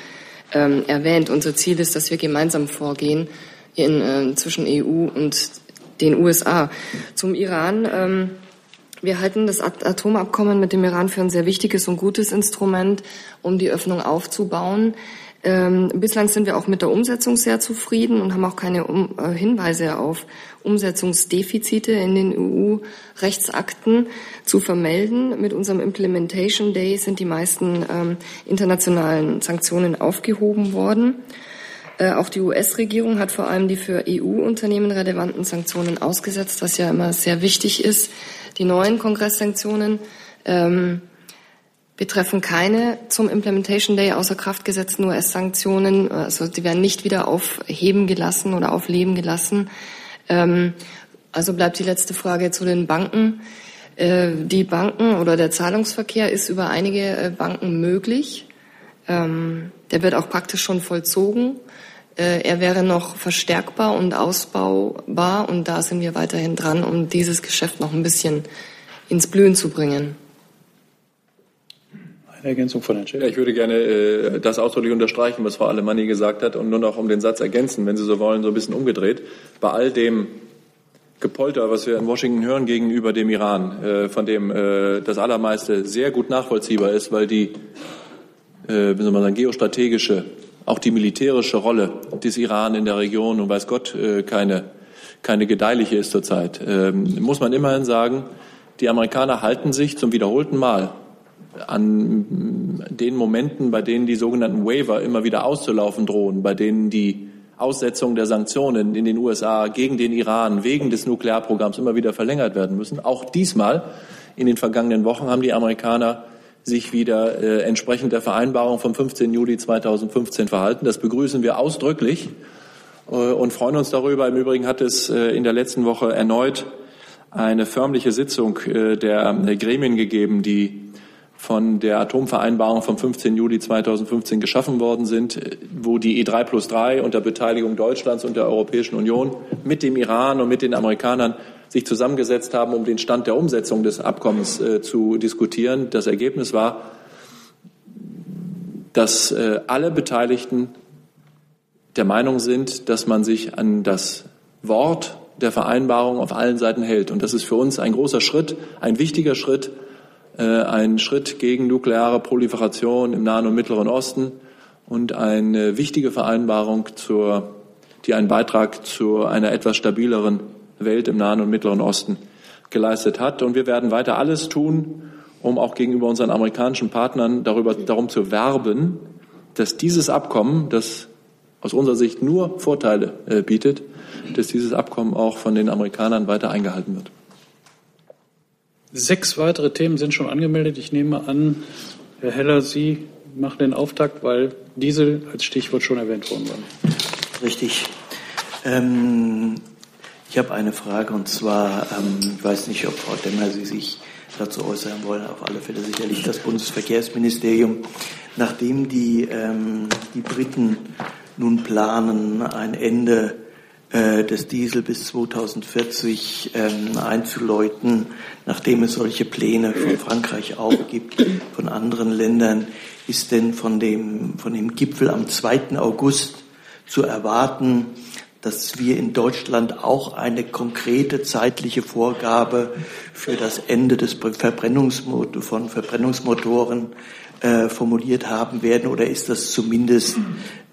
ähm, erwähnt. Unser Ziel ist, dass wir gemeinsam vorgehen in, äh, zwischen EU und den USA. Zum Iran. Ähm, wir halten das Atomabkommen mit dem Iran für ein sehr wichtiges und gutes Instrument, um die Öffnung aufzubauen. Ähm, bislang sind wir auch mit der Umsetzung sehr zufrieden und haben auch keine um äh, Hinweise auf Umsetzungsdefizite in den EU-Rechtsakten zu vermelden. Mit unserem Implementation Day sind die meisten ähm, internationalen Sanktionen aufgehoben worden. Äh, auch die US-Regierung hat vor allem die für EU-Unternehmen relevanten Sanktionen ausgesetzt, was ja immer sehr wichtig ist. Die neuen Kongresssanktionen ähm, betreffen keine zum Implementation Day außer Kraft gesetzten US-Sanktionen. Also die werden nicht wieder aufheben gelassen oder aufleben gelassen. Ähm, also bleibt die letzte Frage zu den Banken. Äh, die Banken oder der Zahlungsverkehr ist über einige äh, Banken möglich. Ähm, der wird auch praktisch schon vollzogen. Äh, er wäre noch verstärkbar und ausbaubar und da sind wir weiterhin dran, um dieses Geschäft noch ein bisschen ins Blühen zu bringen. Eine Ergänzung von Herrn. Ja, ich würde gerne äh, das ausdrücklich unterstreichen, was Frau Alemanni gesagt hat und nur noch um den Satz ergänzen, wenn Sie so wollen, so ein bisschen umgedreht. Bei all dem Gepolter, was wir in Washington hören gegenüber dem Iran, äh, von dem äh, das Allermeiste sehr gut nachvollziehbar ist, weil die, äh, wie soll man sagen, geostrategische, auch die militärische Rolle des Iran in der Region und weiß Gott äh, keine, keine gedeihliche ist zurzeit, ähm, muss man immerhin sagen, die Amerikaner halten sich zum wiederholten Mal an den Momenten, bei denen die sogenannten Waiver immer wieder auszulaufen drohen, bei denen die Aussetzung der Sanktionen in den USA gegen den Iran wegen des Nuklearprogramms immer wieder verlängert werden müssen. Auch diesmal in den vergangenen Wochen haben die Amerikaner sich wieder äh, entsprechend der Vereinbarung vom 15. Juli 2015 verhalten. Das begrüßen wir ausdrücklich äh, und freuen uns darüber. Im Übrigen hat es äh, in der letzten Woche erneut eine förmliche Sitzung äh, der Gremien gegeben, die von der Atomvereinbarung vom 15. Juli 2015 geschaffen worden sind, wo die E3 plus 3 unter Beteiligung Deutschlands und der Europäischen Union mit dem Iran und mit den Amerikanern sich zusammengesetzt haben, um den Stand der Umsetzung des Abkommens äh, zu diskutieren. Das Ergebnis war, dass äh, alle Beteiligten der Meinung sind, dass man sich an das Wort der Vereinbarung auf allen Seiten hält. Und das ist für uns ein großer Schritt, ein wichtiger Schritt, ein Schritt gegen nukleare Proliferation im Nahen und Mittleren Osten und eine wichtige Vereinbarung, zur, die einen Beitrag zu einer etwas stabileren Welt im Nahen und Mittleren Osten geleistet hat. Und wir werden weiter alles tun, um auch gegenüber unseren amerikanischen Partnern darüber, darum zu werben, dass dieses Abkommen, das aus unserer Sicht nur Vorteile äh, bietet, dass dieses Abkommen auch von den Amerikanern weiter eingehalten wird. Sechs weitere Themen sind schon angemeldet. Ich nehme an, Herr Heller, Sie machen den Auftakt, weil Diesel als Stichwort schon erwähnt worden war. Richtig. Ähm, ich habe eine Frage und zwar, ähm, ich weiß nicht, ob Frau Demmer Sie sich dazu äußern wollen, auf alle Fälle sicherlich das Bundesverkehrsministerium. Nachdem die, ähm, die Briten nun planen, ein Ende des Diesel bis 2040 ähm, einzuläuten, nachdem es solche Pläne von Frankreich auch gibt, von anderen Ländern, ist denn von dem, von dem Gipfel am 2. August zu erwarten, dass wir in Deutschland auch eine konkrete zeitliche Vorgabe für das Ende des Verbrennungsmot von Verbrennungsmotoren äh, formuliert haben werden? Oder ist das zumindest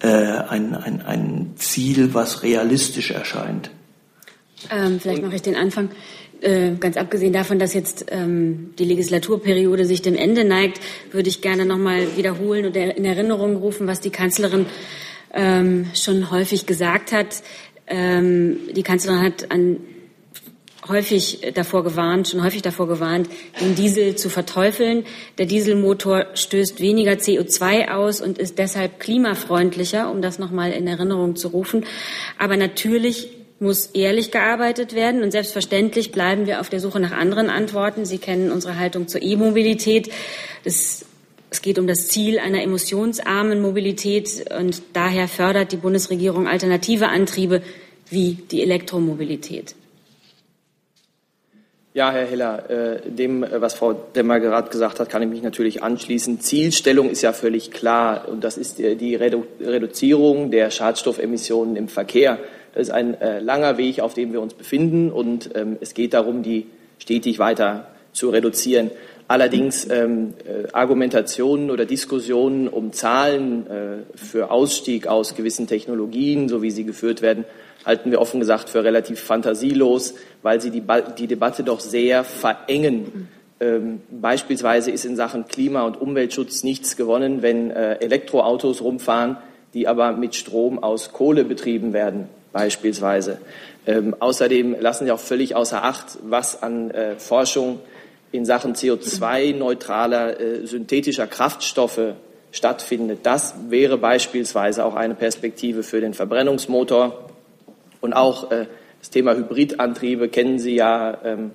äh, ein, ein, ein Ziel, was realistisch erscheint? Ähm, vielleicht mache ich den Anfang. Äh, ganz abgesehen davon, dass jetzt ähm, die Legislaturperiode sich dem Ende neigt, würde ich gerne noch mal wiederholen und in Erinnerung rufen, was die Kanzlerin ähm, schon häufig gesagt hat. Ähm, die Kanzlerin hat an häufig davor gewarnt, schon häufig davor gewarnt, den Diesel zu verteufeln. Der Dieselmotor stößt weniger CO2 aus und ist deshalb klimafreundlicher, um das nochmal in Erinnerung zu rufen. Aber natürlich muss ehrlich gearbeitet werden und selbstverständlich bleiben wir auf der Suche nach anderen Antworten. Sie kennen unsere Haltung zur E-Mobilität. Es geht um das Ziel einer emissionsarmen Mobilität und daher fördert die Bundesregierung alternative Antriebe wie die Elektromobilität. Ja, Herr Heller, äh, dem, äh, was Frau Demmer gerade gesagt hat, kann ich mich natürlich anschließen. Zielstellung ist ja völlig klar und das ist die Redu Reduzierung der Schadstoffemissionen im Verkehr. Das ist ein äh, langer Weg, auf dem wir uns befinden und ähm, es geht darum, die stetig weiter zu reduzieren. Allerdings ähm, äh, Argumentationen oder Diskussionen um Zahlen äh, für Ausstieg aus gewissen Technologien, so wie sie geführt werden, halten wir offen gesagt für relativ fantasielos, weil sie die, die Debatte doch sehr verengen. Ähm, beispielsweise ist in Sachen Klima- und Umweltschutz nichts gewonnen, wenn äh, Elektroautos rumfahren, die aber mit Strom aus Kohle betrieben werden, beispielsweise. Ähm, außerdem lassen Sie auch völlig außer Acht, was an äh, Forschung in Sachen CO2-neutraler äh, synthetischer Kraftstoffe stattfindet. Das wäre beispielsweise auch eine Perspektive für den Verbrennungsmotor. Und auch äh, das Thema Hybridantriebe kennen Sie ja, ähm,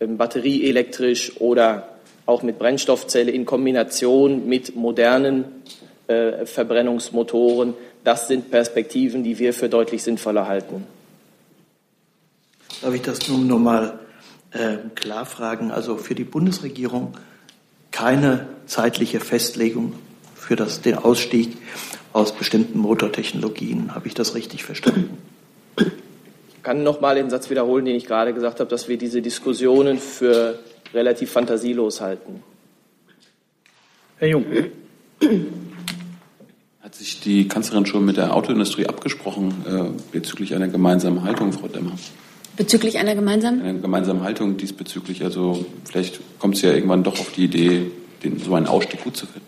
ähm, batterieelektrisch oder auch mit Brennstoffzelle in Kombination mit modernen äh, Verbrennungsmotoren. Das sind Perspektiven, die wir für deutlich sinnvoller halten. Darf ich das nun nochmal äh, klar fragen. Also für die Bundesregierung keine zeitliche Festlegung für das, den Ausstieg aus bestimmten Motortechnologien. Habe ich das richtig verstanden? Ich kann noch mal den Satz wiederholen, den ich gerade gesagt habe, dass wir diese Diskussionen für relativ fantasielos halten. Herr Jung. Hat sich die Kanzlerin schon mit der Autoindustrie abgesprochen äh, bezüglich einer gemeinsamen Haltung, Frau Demmer? Bezüglich einer gemeinsamen? Eine gemeinsame Haltung diesbezüglich. Also vielleicht kommt es ja irgendwann doch auf die Idee, den, so einen Ausstieg gut zu finden.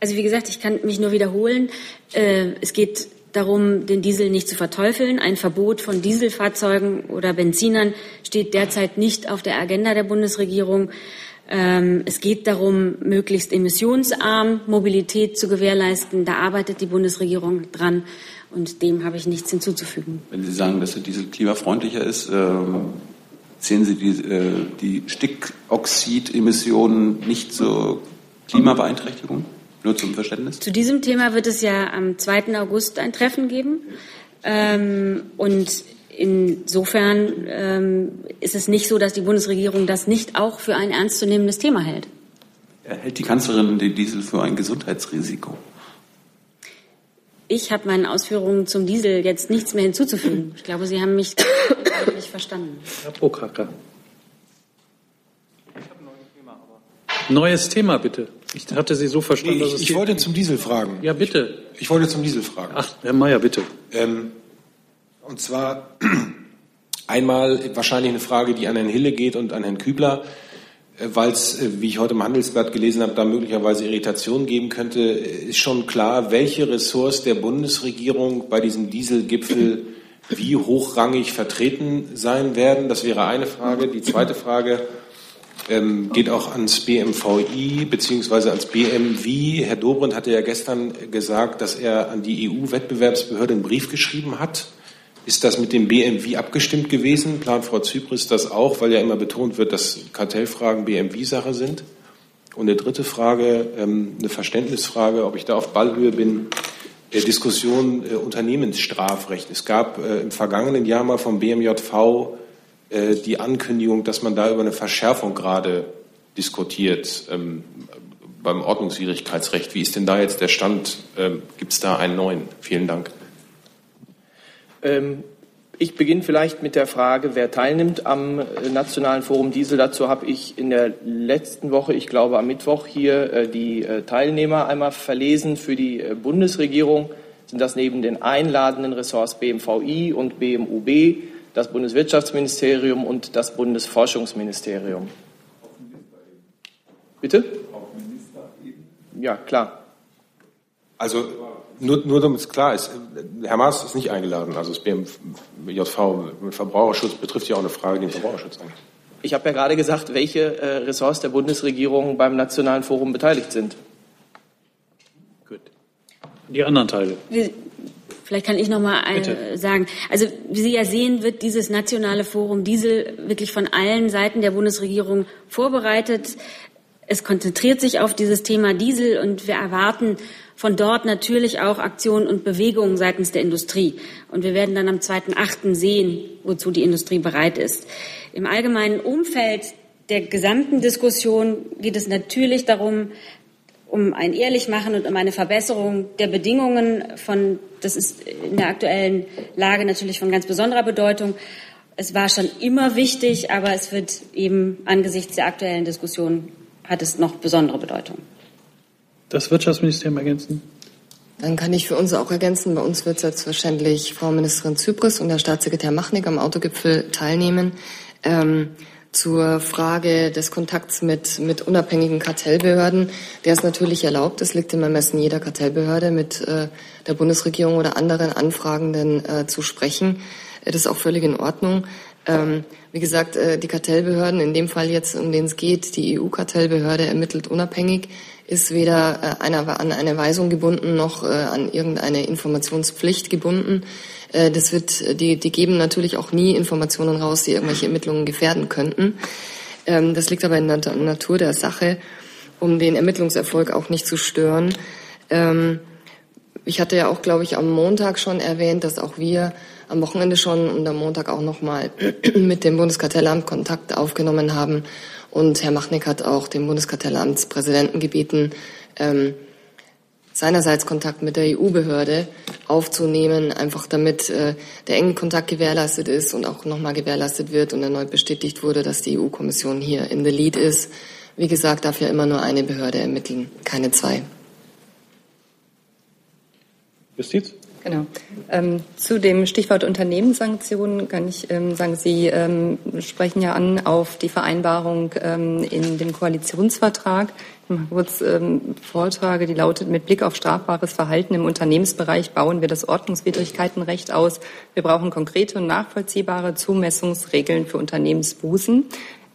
Also wie gesagt, ich kann mich nur wiederholen. Äh, es geht darum, den Diesel nicht zu verteufeln. Ein Verbot von Dieselfahrzeugen oder Benzinern steht derzeit nicht auf der Agenda der Bundesregierung. Ähm, es geht darum, möglichst emissionsarm Mobilität zu gewährleisten. Da arbeitet die Bundesregierung dran und dem habe ich nichts hinzuzufügen. Wenn Sie sagen, dass der Diesel klimafreundlicher ist, ähm, sehen Sie die, äh, die Stickoxidemissionen nicht zur Klimabeeinträchtigung? Nur zum Verständnis. Zu diesem Thema wird es ja am 2. August ein Treffen geben. Ähm, und insofern ähm, ist es nicht so, dass die Bundesregierung das nicht auch für ein ernstzunehmendes Thema hält. Hält die Kanzlerin den Diesel für ein Gesundheitsrisiko? Ich habe meinen Ausführungen zum Diesel jetzt nichts mehr hinzuzufügen. Ich glaube, Sie haben mich *coughs* nicht verstanden. Herr Prokracker. Neues Thema, bitte. Ich hatte Sie so verstanden, nee, dass ich, es ich wollte zum Diesel fragen. Ja, bitte. Ich, ich wollte zum Diesel fragen. Ach, Herr Mayer, bitte. Ähm, und zwar *clears throat* einmal wahrscheinlich eine Frage, die an Herrn Hille geht und an Herrn Kübler, äh, weil es, äh, wie ich heute im Handelsblatt gelesen habe, da möglicherweise Irritationen geben könnte. Äh, ist schon klar, welche Ressorts der Bundesregierung bei diesem Dieselgipfel wie hochrangig vertreten sein werden? Das wäre eine Frage. Die zweite Frage ähm, geht auch ans BMVI beziehungsweise ans BMW. Herr Dobrindt hatte ja gestern gesagt, dass er an die EU-Wettbewerbsbehörde einen Brief geschrieben hat. Ist das mit dem BMW abgestimmt gewesen? Plant Frau Zypris das auch, weil ja immer betont wird, dass Kartellfragen BMW-Sache sind? Und eine dritte Frage, ähm, eine Verständnisfrage, ob ich da auf Ballhöhe bin. Äh, Diskussion äh, Unternehmensstrafrecht. Es gab äh, im vergangenen Jahr mal vom BMJV äh, die Ankündigung, dass man da über eine Verschärfung gerade diskutiert ähm, beim Ordnungswidrigkeitsrecht. Wie ist denn da jetzt der Stand? Ähm, Gibt es da einen neuen? Vielen Dank. Ähm, ich beginne vielleicht mit der Frage, wer teilnimmt am äh, Nationalen Forum Diesel. Dazu habe ich in der letzten Woche, ich glaube am Mittwoch, hier äh, die Teilnehmer einmal verlesen. Für die Bundesregierung sind das neben den einladenden Ressorts BMVI und BMUB das Bundeswirtschaftsministerium und das Bundesforschungsministerium. Bitte? Ja, klar. Also nur, nur damit es klar ist, Herr Maas ist nicht eingeladen. Also das BMJV mit Verbraucherschutz betrifft ja auch eine Frage, die den Verbraucherschutz angeht. Ich habe ja gerade gesagt, welche äh, Ressorts der Bundesregierung beim Nationalen Forum beteiligt sind. Gut. Die anderen Teile. Vielleicht kann ich noch mal äh, sagen. Also wie Sie ja sehen, wird dieses nationale Forum Diesel wirklich von allen Seiten der Bundesregierung vorbereitet. Es konzentriert sich auf dieses Thema Diesel und wir erwarten von dort natürlich auch Aktionen und Bewegungen seitens der Industrie. Und wir werden dann am 2.8. sehen, wozu die Industrie bereit ist. Im allgemeinen Umfeld der gesamten Diskussion geht es natürlich darum, um ein Ehrlichmachen und um eine Verbesserung der Bedingungen von, das ist in der aktuellen Lage natürlich von ganz besonderer Bedeutung. Es war schon immer wichtig, aber es wird eben angesichts der aktuellen Diskussion hat es noch besondere Bedeutung. Das Wirtschaftsministerium ergänzen? Dann kann ich für uns auch ergänzen. Bei uns wird selbstverständlich Frau Ministerin Zypris und der Staatssekretär Machnik am Autogipfel teilnehmen. Ähm, zur Frage des Kontakts mit, mit unabhängigen Kartellbehörden. Der ist natürlich erlaubt. Das liegt im Ermessen jeder Kartellbehörde, mit äh, der Bundesregierung oder anderen Anfragenden äh, zu sprechen. Das ist auch völlig in Ordnung. Ähm, wie gesagt, äh, die Kartellbehörden, in dem Fall jetzt, um den es geht, die EU-Kartellbehörde ermittelt unabhängig, ist weder äh, einer, an eine Weisung gebunden noch äh, an irgendeine Informationspflicht gebunden. Äh, das wird, die, die geben natürlich auch nie Informationen raus, die irgendwelche Ermittlungen gefährden könnten. Ähm, das liegt aber in der Natur der Sache, um den Ermittlungserfolg auch nicht zu stören. Ähm, ich hatte ja auch, glaube ich, am Montag schon erwähnt, dass auch wir am Wochenende schon und am Montag auch nochmal *clears throat* mit dem Bundeskartellamt Kontakt aufgenommen haben. Und Herr Machnick hat auch dem Bundeskartellamtspräsidenten gebeten, ähm, seinerseits Kontakt mit der EU-Behörde aufzunehmen, einfach damit äh, der enge Kontakt gewährleistet ist und auch nochmal gewährleistet wird und erneut bestätigt wurde, dass die EU-Kommission hier in the lead ist. Wie gesagt, darf ja immer nur eine Behörde ermitteln, keine zwei. Justiz? Genau. Ähm, zu dem Stichwort Unternehmenssanktionen kann ich ähm, sagen, Sie ähm, sprechen ja an auf die Vereinbarung ähm, in dem Koalitionsvertrag. Ich mal kurz ähm, vortrage, die lautet, mit Blick auf strafbares Verhalten im Unternehmensbereich bauen wir das Ordnungswidrigkeitenrecht aus. Wir brauchen konkrete und nachvollziehbare Zumessungsregeln für Unternehmensbußen.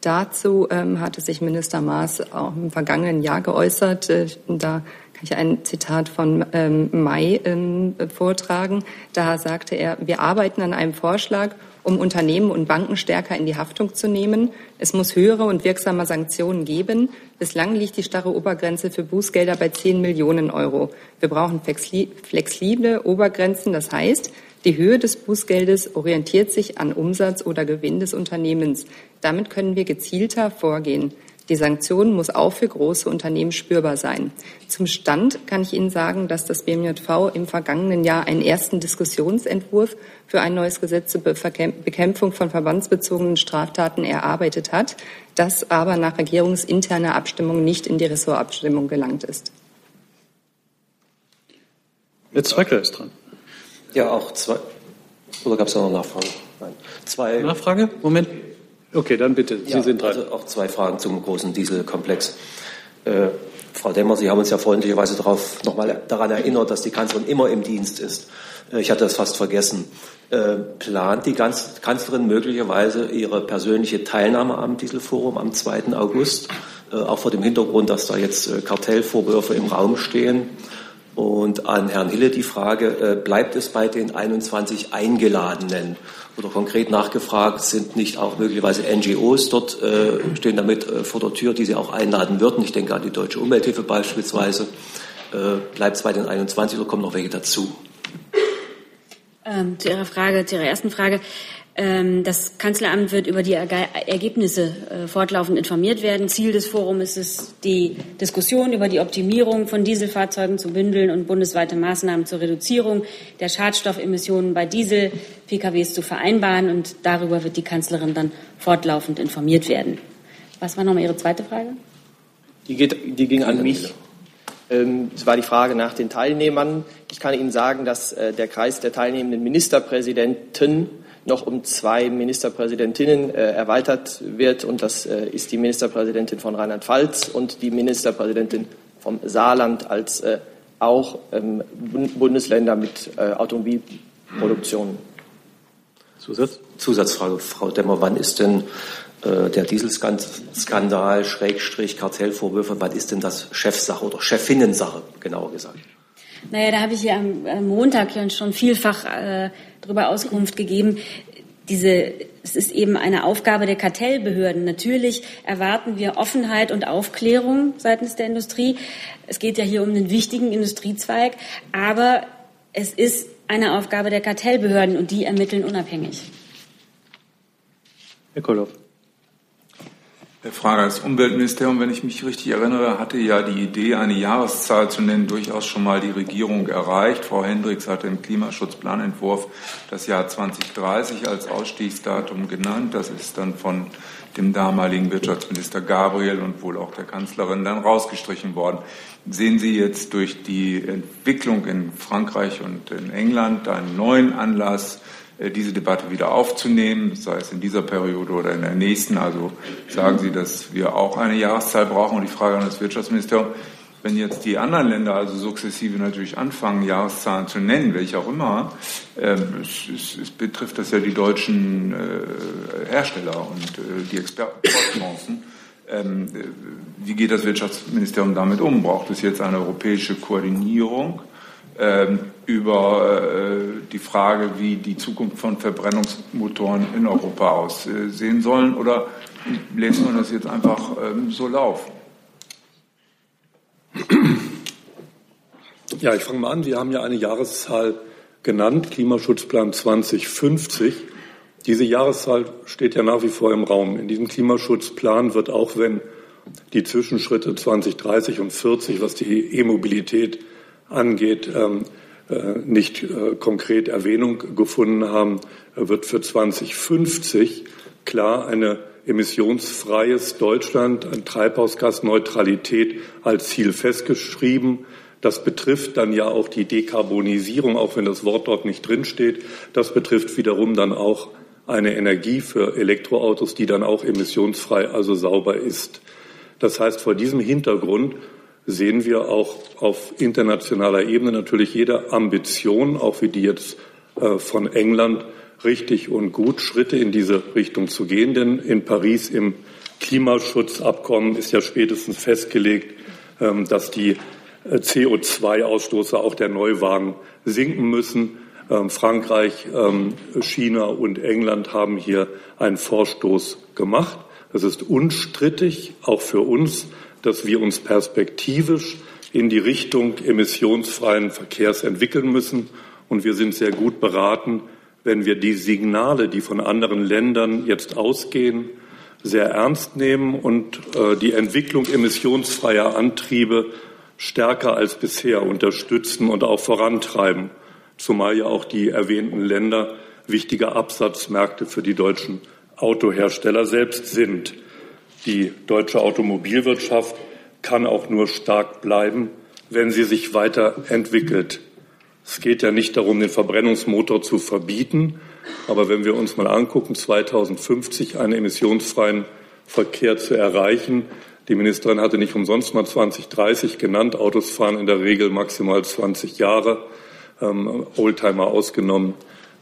Dazu ähm, hatte sich Minister Maas auch im vergangenen Jahr geäußert. Äh, da kann ich ein Zitat von ähm, Mai ähm, vortragen. Da sagte er, wir arbeiten an einem Vorschlag, um Unternehmen und Banken stärker in die Haftung zu nehmen. Es muss höhere und wirksame Sanktionen geben. Bislang liegt die starre Obergrenze für Bußgelder bei 10 Millionen Euro. Wir brauchen flexible Obergrenzen. Das heißt, die Höhe des Bußgeldes orientiert sich an Umsatz oder Gewinn des Unternehmens. Damit können wir gezielter vorgehen. Die Sanktion muss auch für große Unternehmen spürbar sein. Zum Stand kann ich Ihnen sagen, dass das BMJV im vergangenen Jahr einen ersten Diskussionsentwurf für ein neues Gesetz zur Bekämpfung von verbandsbezogenen Straftaten erarbeitet hat, das aber nach regierungsinterner Abstimmung nicht in die Ressortabstimmung gelangt ist. Jetzt Zwecker ist dran. Ja, auch zwei. Oder gab es noch Nachfragen? Nein. Zwei. Nachfrage? Moment. Okay, dann bitte. Sie ja, sind dran. Also auch zwei Fragen zum großen Dieselkomplex. Äh, Frau Demmer, Sie haben uns ja freundlicherweise darauf nochmal daran erinnert, dass die Kanzlerin immer im Dienst ist. Äh, ich hatte das fast vergessen. Äh, plant die Kanzlerin möglicherweise ihre persönliche Teilnahme am Dieselforum am 2. August, äh, auch vor dem Hintergrund, dass da jetzt äh, Kartellvorwürfe im Raum stehen? Und an Herrn Hille die Frage, äh, bleibt es bei den 21 Eingeladenen? Oder konkret nachgefragt, sind nicht auch möglicherweise NGOs dort, äh, stehen damit äh, vor der Tür, die Sie auch einladen würden? Ich denke an die Deutsche Umwelthilfe beispielsweise. bleibt es bei den 21 oder kommen noch welche dazu? Ähm, zu Ihrer Frage, zu Ihrer ersten Frage. Ähm, das Kanzleramt wird über die Ergebnisse äh, fortlaufend informiert werden. Ziel des Forums ist es, die Diskussion über die Optimierung von Dieselfahrzeugen zu bündeln und bundesweite Maßnahmen zur Reduzierung der Schadstoffemissionen bei Diesel-PKWs zu vereinbaren. Und darüber wird die Kanzlerin dann fortlaufend informiert werden. Was war nochmal Ihre zweite Frage? Die, geht, die ging an mich. Ähm, es war die Frage nach den Teilnehmern. Ich kann Ihnen sagen, dass äh, der Kreis der teilnehmenden Ministerpräsidenten noch um zwei Ministerpräsidentinnen äh, erweitert wird. Und das äh, ist die Ministerpräsidentin von Rheinland-Pfalz und die Ministerpräsidentin vom Saarland als äh, auch ähm, Bundesländer mit äh, Automobilproduktion. Zusatz? Zusatzfrage, Frau Demmer, wann ist denn äh, der Dieselskandal, Schrägstrich, Kartellvorwürfe, wann ist denn das Chefsache oder Chefinnensache, genauer gesagt? Naja, da habe ich ja am Montag schon vielfach äh, darüber Auskunft gegeben. Diese, es ist eben eine Aufgabe der Kartellbehörden. Natürlich erwarten wir Offenheit und Aufklärung seitens der Industrie. Es geht ja hier um einen wichtigen Industriezweig, aber es ist eine Aufgabe der Kartellbehörden und die ermitteln unabhängig. Herr Koloff. Frage ans Umweltministerium, wenn ich mich richtig erinnere, hatte ja die Idee, eine Jahreszahl zu nennen, durchaus schon mal die Regierung erreicht. Frau Hendricks hatte im Klimaschutzplanentwurf das Jahr 2030 als Ausstiegsdatum genannt. Das ist dann von dem damaligen Wirtschaftsminister Gabriel und wohl auch der Kanzlerin dann rausgestrichen worden. Sehen Sie jetzt durch die Entwicklung in Frankreich und in England einen neuen Anlass, diese Debatte wieder aufzunehmen, sei es in dieser Periode oder in der nächsten. Also sagen Sie, dass wir auch eine Jahreszahl brauchen. Und die Frage an das Wirtschaftsministerium, wenn jetzt die anderen Länder also sukzessive natürlich anfangen, Jahreszahlen zu nennen, welche auch immer, äh, es, es, es, betrifft das ja die deutschen äh, Hersteller und äh, die Exportchancen. Ähm, wie geht das Wirtschaftsministerium damit um? Braucht es jetzt eine europäische Koordinierung? Ähm, über äh, die Frage, wie die Zukunft von Verbrennungsmotoren in Europa aussehen sollen? Oder lässt man das jetzt einfach ähm, so laufen? Ja, ich fange mal an. Wir haben ja eine Jahreszahl genannt, Klimaschutzplan 2050. Diese Jahreszahl steht ja nach wie vor im Raum. In diesem Klimaschutzplan wird auch, wenn die Zwischenschritte 2030 und 40, was die E-Mobilität angeht, ähm, äh, nicht äh, konkret Erwähnung gefunden haben, wird für 2050 klar eine emissionsfreies Deutschland, Treibhausgasneutralität als Ziel festgeschrieben. Das betrifft dann ja auch die Dekarbonisierung, auch wenn das Wort dort nicht drinsteht. Das betrifft wiederum dann auch eine Energie für Elektroautos, die dann auch emissionsfrei, also sauber ist. Das heißt, vor diesem Hintergrund sehen wir auch auf internationaler Ebene natürlich jede Ambition, auch wie die jetzt äh, von England, richtig und gut, Schritte in diese Richtung zu gehen. Denn in Paris im Klimaschutzabkommen ist ja spätestens festgelegt, ähm, dass die äh, CO2-Ausstoße auch der Neuwagen sinken müssen. Ähm, Frankreich, ähm, China und England haben hier einen Vorstoß gemacht. Es ist unstrittig, auch für uns, dass wir uns perspektivisch in die Richtung emissionsfreien Verkehrs entwickeln müssen. Und wir sind sehr gut beraten, wenn wir die Signale, die von anderen Ländern jetzt ausgehen, sehr ernst nehmen und äh, die Entwicklung emissionsfreier Antriebe stärker als bisher unterstützen und auch vorantreiben, zumal ja auch die erwähnten Länder wichtige Absatzmärkte für die deutschen Autohersteller selbst sind. Die deutsche Automobilwirtschaft kann auch nur stark bleiben, wenn sie sich weiterentwickelt. Es geht ja nicht darum, den Verbrennungsmotor zu verbieten, aber wenn wir uns mal angucken, 2050 einen emissionsfreien Verkehr zu erreichen, die Ministerin hatte nicht umsonst mal 2030 genannt. Autos fahren in der Regel maximal 20 Jahre, ähm, Oldtimer ausgenommen.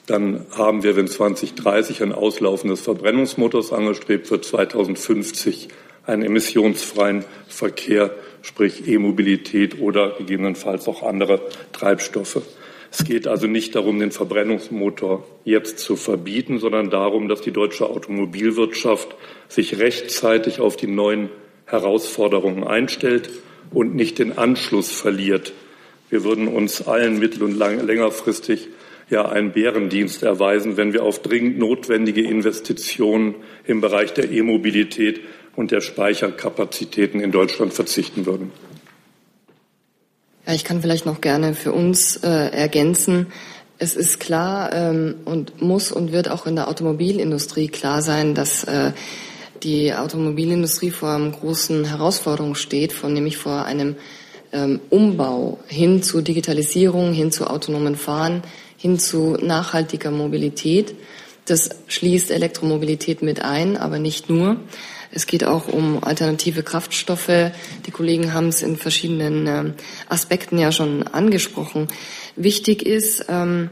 Dann haben wir, wenn 2030 ein Auslaufen des Verbrennungsmotors angestrebt wird, 2050 einen emissionsfreien Verkehr, sprich E-Mobilität oder gegebenenfalls auch andere Treibstoffe. Es geht also nicht darum, den Verbrennungsmotor jetzt zu verbieten, sondern darum, dass die deutsche Automobilwirtschaft sich rechtzeitig auf die neuen Herausforderungen einstellt und nicht den Anschluss verliert. Wir würden uns allen mittel- und längerfristig ja einen Bärendienst erweisen, wenn wir auf dringend notwendige Investitionen im Bereich der E-Mobilität und der Speicherkapazitäten in Deutschland verzichten würden. Ja, ich kann vielleicht noch gerne für uns äh, ergänzen. Es ist klar ähm, und muss und wird auch in der Automobilindustrie klar sein, dass äh, die Automobilindustrie vor einer großen Herausforderung steht, von nämlich vor einem ähm, Umbau hin zu Digitalisierung, hin zu autonomen Fahren, hin zu nachhaltiger Mobilität. Das schließt Elektromobilität mit ein, aber nicht nur. Es geht auch um alternative Kraftstoffe. Die Kollegen haben es in verschiedenen äh, Aspekten ja schon angesprochen. Wichtig ist, ähm,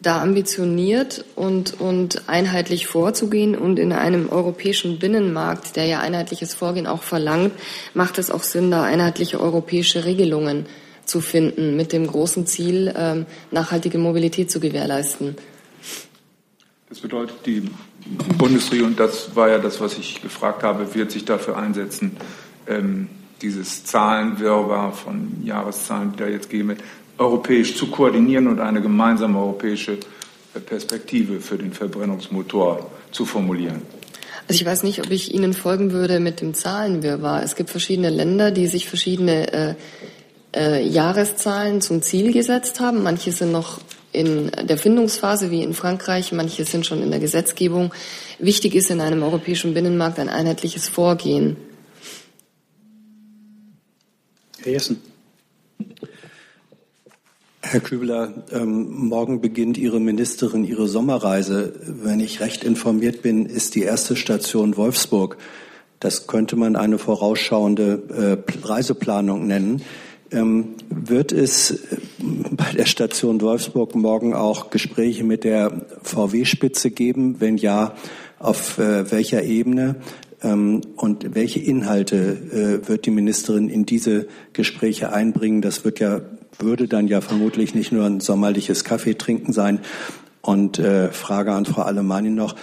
da ambitioniert und, und einheitlich vorzugehen und in einem europäischen Binnenmarkt, der ja einheitliches Vorgehen auch verlangt, macht es auch Sinn, da einheitliche europäische Regelungen zu finden, mit dem großen Ziel, ähm, nachhaltige Mobilität zu gewährleisten. Das bedeutet, die Bundesregierung, das war ja das, was ich gefragt habe, wird sich dafür einsetzen, ähm, dieses Zahlenwirrwarr von Jahreszahlen, die da jetzt geben, europäisch zu koordinieren und eine gemeinsame europäische Perspektive für den Verbrennungsmotor zu formulieren? Also ich weiß nicht, ob ich Ihnen folgen würde mit dem Zahlenwirrwarr. Es gibt verschiedene Länder, die sich verschiedene äh, äh, Jahreszahlen zum Ziel gesetzt haben. Manche sind noch in der Findungsphase wie in Frankreich, manche sind schon in der Gesetzgebung. Wichtig ist in einem europäischen Binnenmarkt ein einheitliches Vorgehen. Herr Jessen. Herr Kübler, ähm, morgen beginnt Ihre Ministerin ihre Sommerreise. Wenn ich recht informiert bin, ist die erste Station Wolfsburg. Das könnte man eine vorausschauende äh, Reiseplanung nennen. Ähm, wird es äh, bei der Station Wolfsburg morgen auch Gespräche mit der VW-Spitze geben? Wenn ja, auf äh, welcher Ebene? Ähm, und welche Inhalte äh, wird die Ministerin in diese Gespräche einbringen? Das wird ja, würde dann ja vermutlich nicht nur ein sommerliches Kaffeetrinken sein. Und Frage an Frau Alemanni noch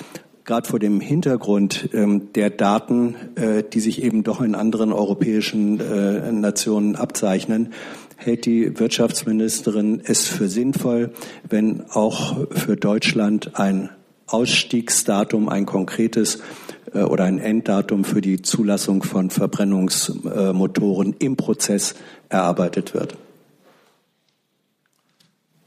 gerade vor dem Hintergrund ähm, der Daten, äh, die sich eben doch in anderen europäischen äh, Nationen abzeichnen, hält die Wirtschaftsministerin es für sinnvoll, wenn auch für Deutschland ein Ausstiegsdatum, ein konkretes äh, oder ein Enddatum für die Zulassung von Verbrennungsmotoren im Prozess erarbeitet wird.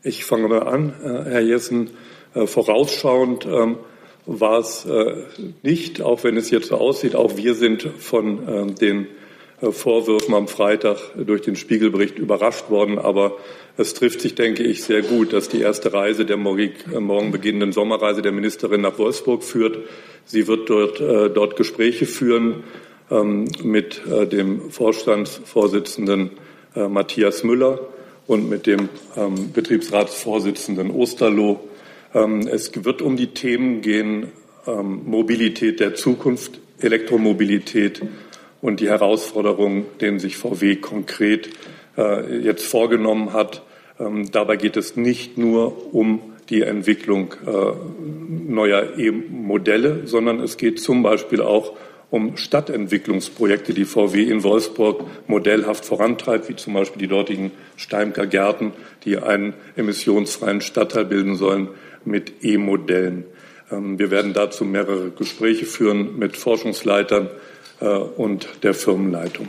Ich fange mal an, äh, Herr Jessen, äh, vorausschauend. Ähm, war es äh, nicht, auch wenn es jetzt so aussieht. Auch wir sind von äh, den äh, Vorwürfen am Freitag durch den Spiegelbericht überrascht worden. Aber es trifft sich, denke ich, sehr gut, dass die erste Reise der äh, morgen beginnenden Sommerreise der Ministerin nach Wolfsburg führt. Sie wird dort, dort Gespräche führen ähm, mit dem Vorstandsvorsitzenden Matthias Müller und mit dem ähm, Betriebsratsvorsitzenden Osterloh. Ähm, es wird um die Themen gehen Mobilität der Zukunft, Elektromobilität, und die Herausforderungen, denen sich VW konkret äh, jetzt vorgenommen hat. Ähm, dabei geht es nicht nur um die Entwicklung äh, neuer E-Modelle, sondern es geht zum Beispiel auch um Stadtentwicklungsprojekte, die VW in Wolfsburg modellhaft vorantreibt, wie zum Beispiel die dortigen Steimker Gärten, die einen emissionsfreien Stadtteil bilden sollen mit E-Modellen. Ähm, wir werden dazu mehrere Gespräche führen mit Forschungsleitern äh, und der Firmenleitung.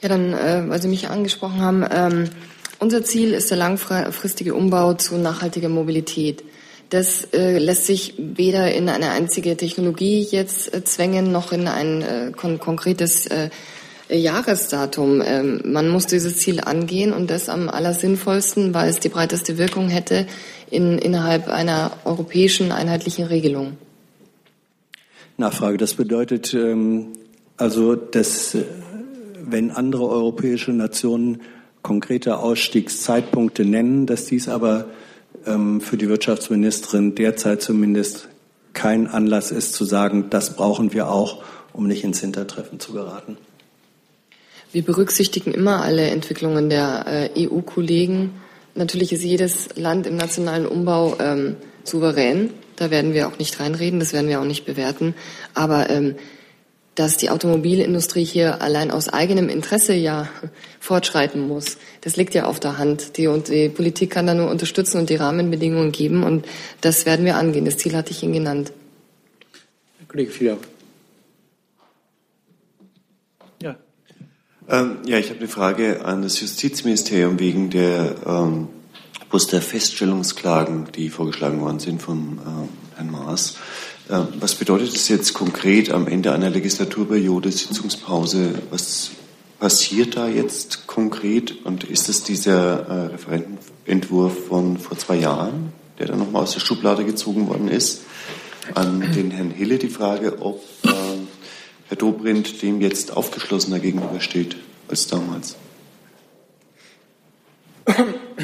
Ja, dann, äh, weil Sie mich angesprochen haben, ähm, unser Ziel ist der langfristige Umbau zu nachhaltiger Mobilität. Das äh, lässt sich weder in eine einzige Technologie jetzt zwängen, noch in ein kon konkretes Jahresdatum. Ähm, man muss dieses Ziel angehen und das am allersinnvollsten, weil es die breiteste Wirkung hätte in, innerhalb einer europäischen einheitlichen Regelung. Nachfrage. Das bedeutet ähm, also, dass äh, wenn andere europäische Nationen konkrete Ausstiegszeitpunkte nennen, dass dies aber ähm, für die Wirtschaftsministerin derzeit zumindest kein Anlass ist zu sagen, das brauchen wir auch, um nicht ins Hintertreffen zu geraten. Wir berücksichtigen immer alle Entwicklungen der äh, EU-Kollegen. Natürlich ist jedes Land im nationalen Umbau ähm, souverän. Da werden wir auch nicht reinreden, das werden wir auch nicht bewerten. Aber ähm, dass die Automobilindustrie hier allein aus eigenem Interesse ja *laughs* fortschreiten muss, das liegt ja auf der Hand. Die, und die Politik kann da nur unterstützen und die Rahmenbedingungen geben. Und das werden wir angehen. Das Ziel hatte ich Ihnen genannt. Herr Kollege Fiedler. Ähm, ja, ich habe eine Frage an das Justizministerium wegen der ähm, der Feststellungsklagen, die vorgeschlagen worden sind von äh, Herrn Maas. Äh, was bedeutet das jetzt konkret am Ende einer Legislaturperiode, Sitzungspause? Was passiert da jetzt konkret? Und ist es dieser äh, Referentenentwurf von vor zwei Jahren, der dann nochmal aus der Schublade gezogen worden ist? An den Herrn Hille die Frage, ob äh, Herr Dobrindt dem jetzt aufgeschlossener gegenübersteht als damals.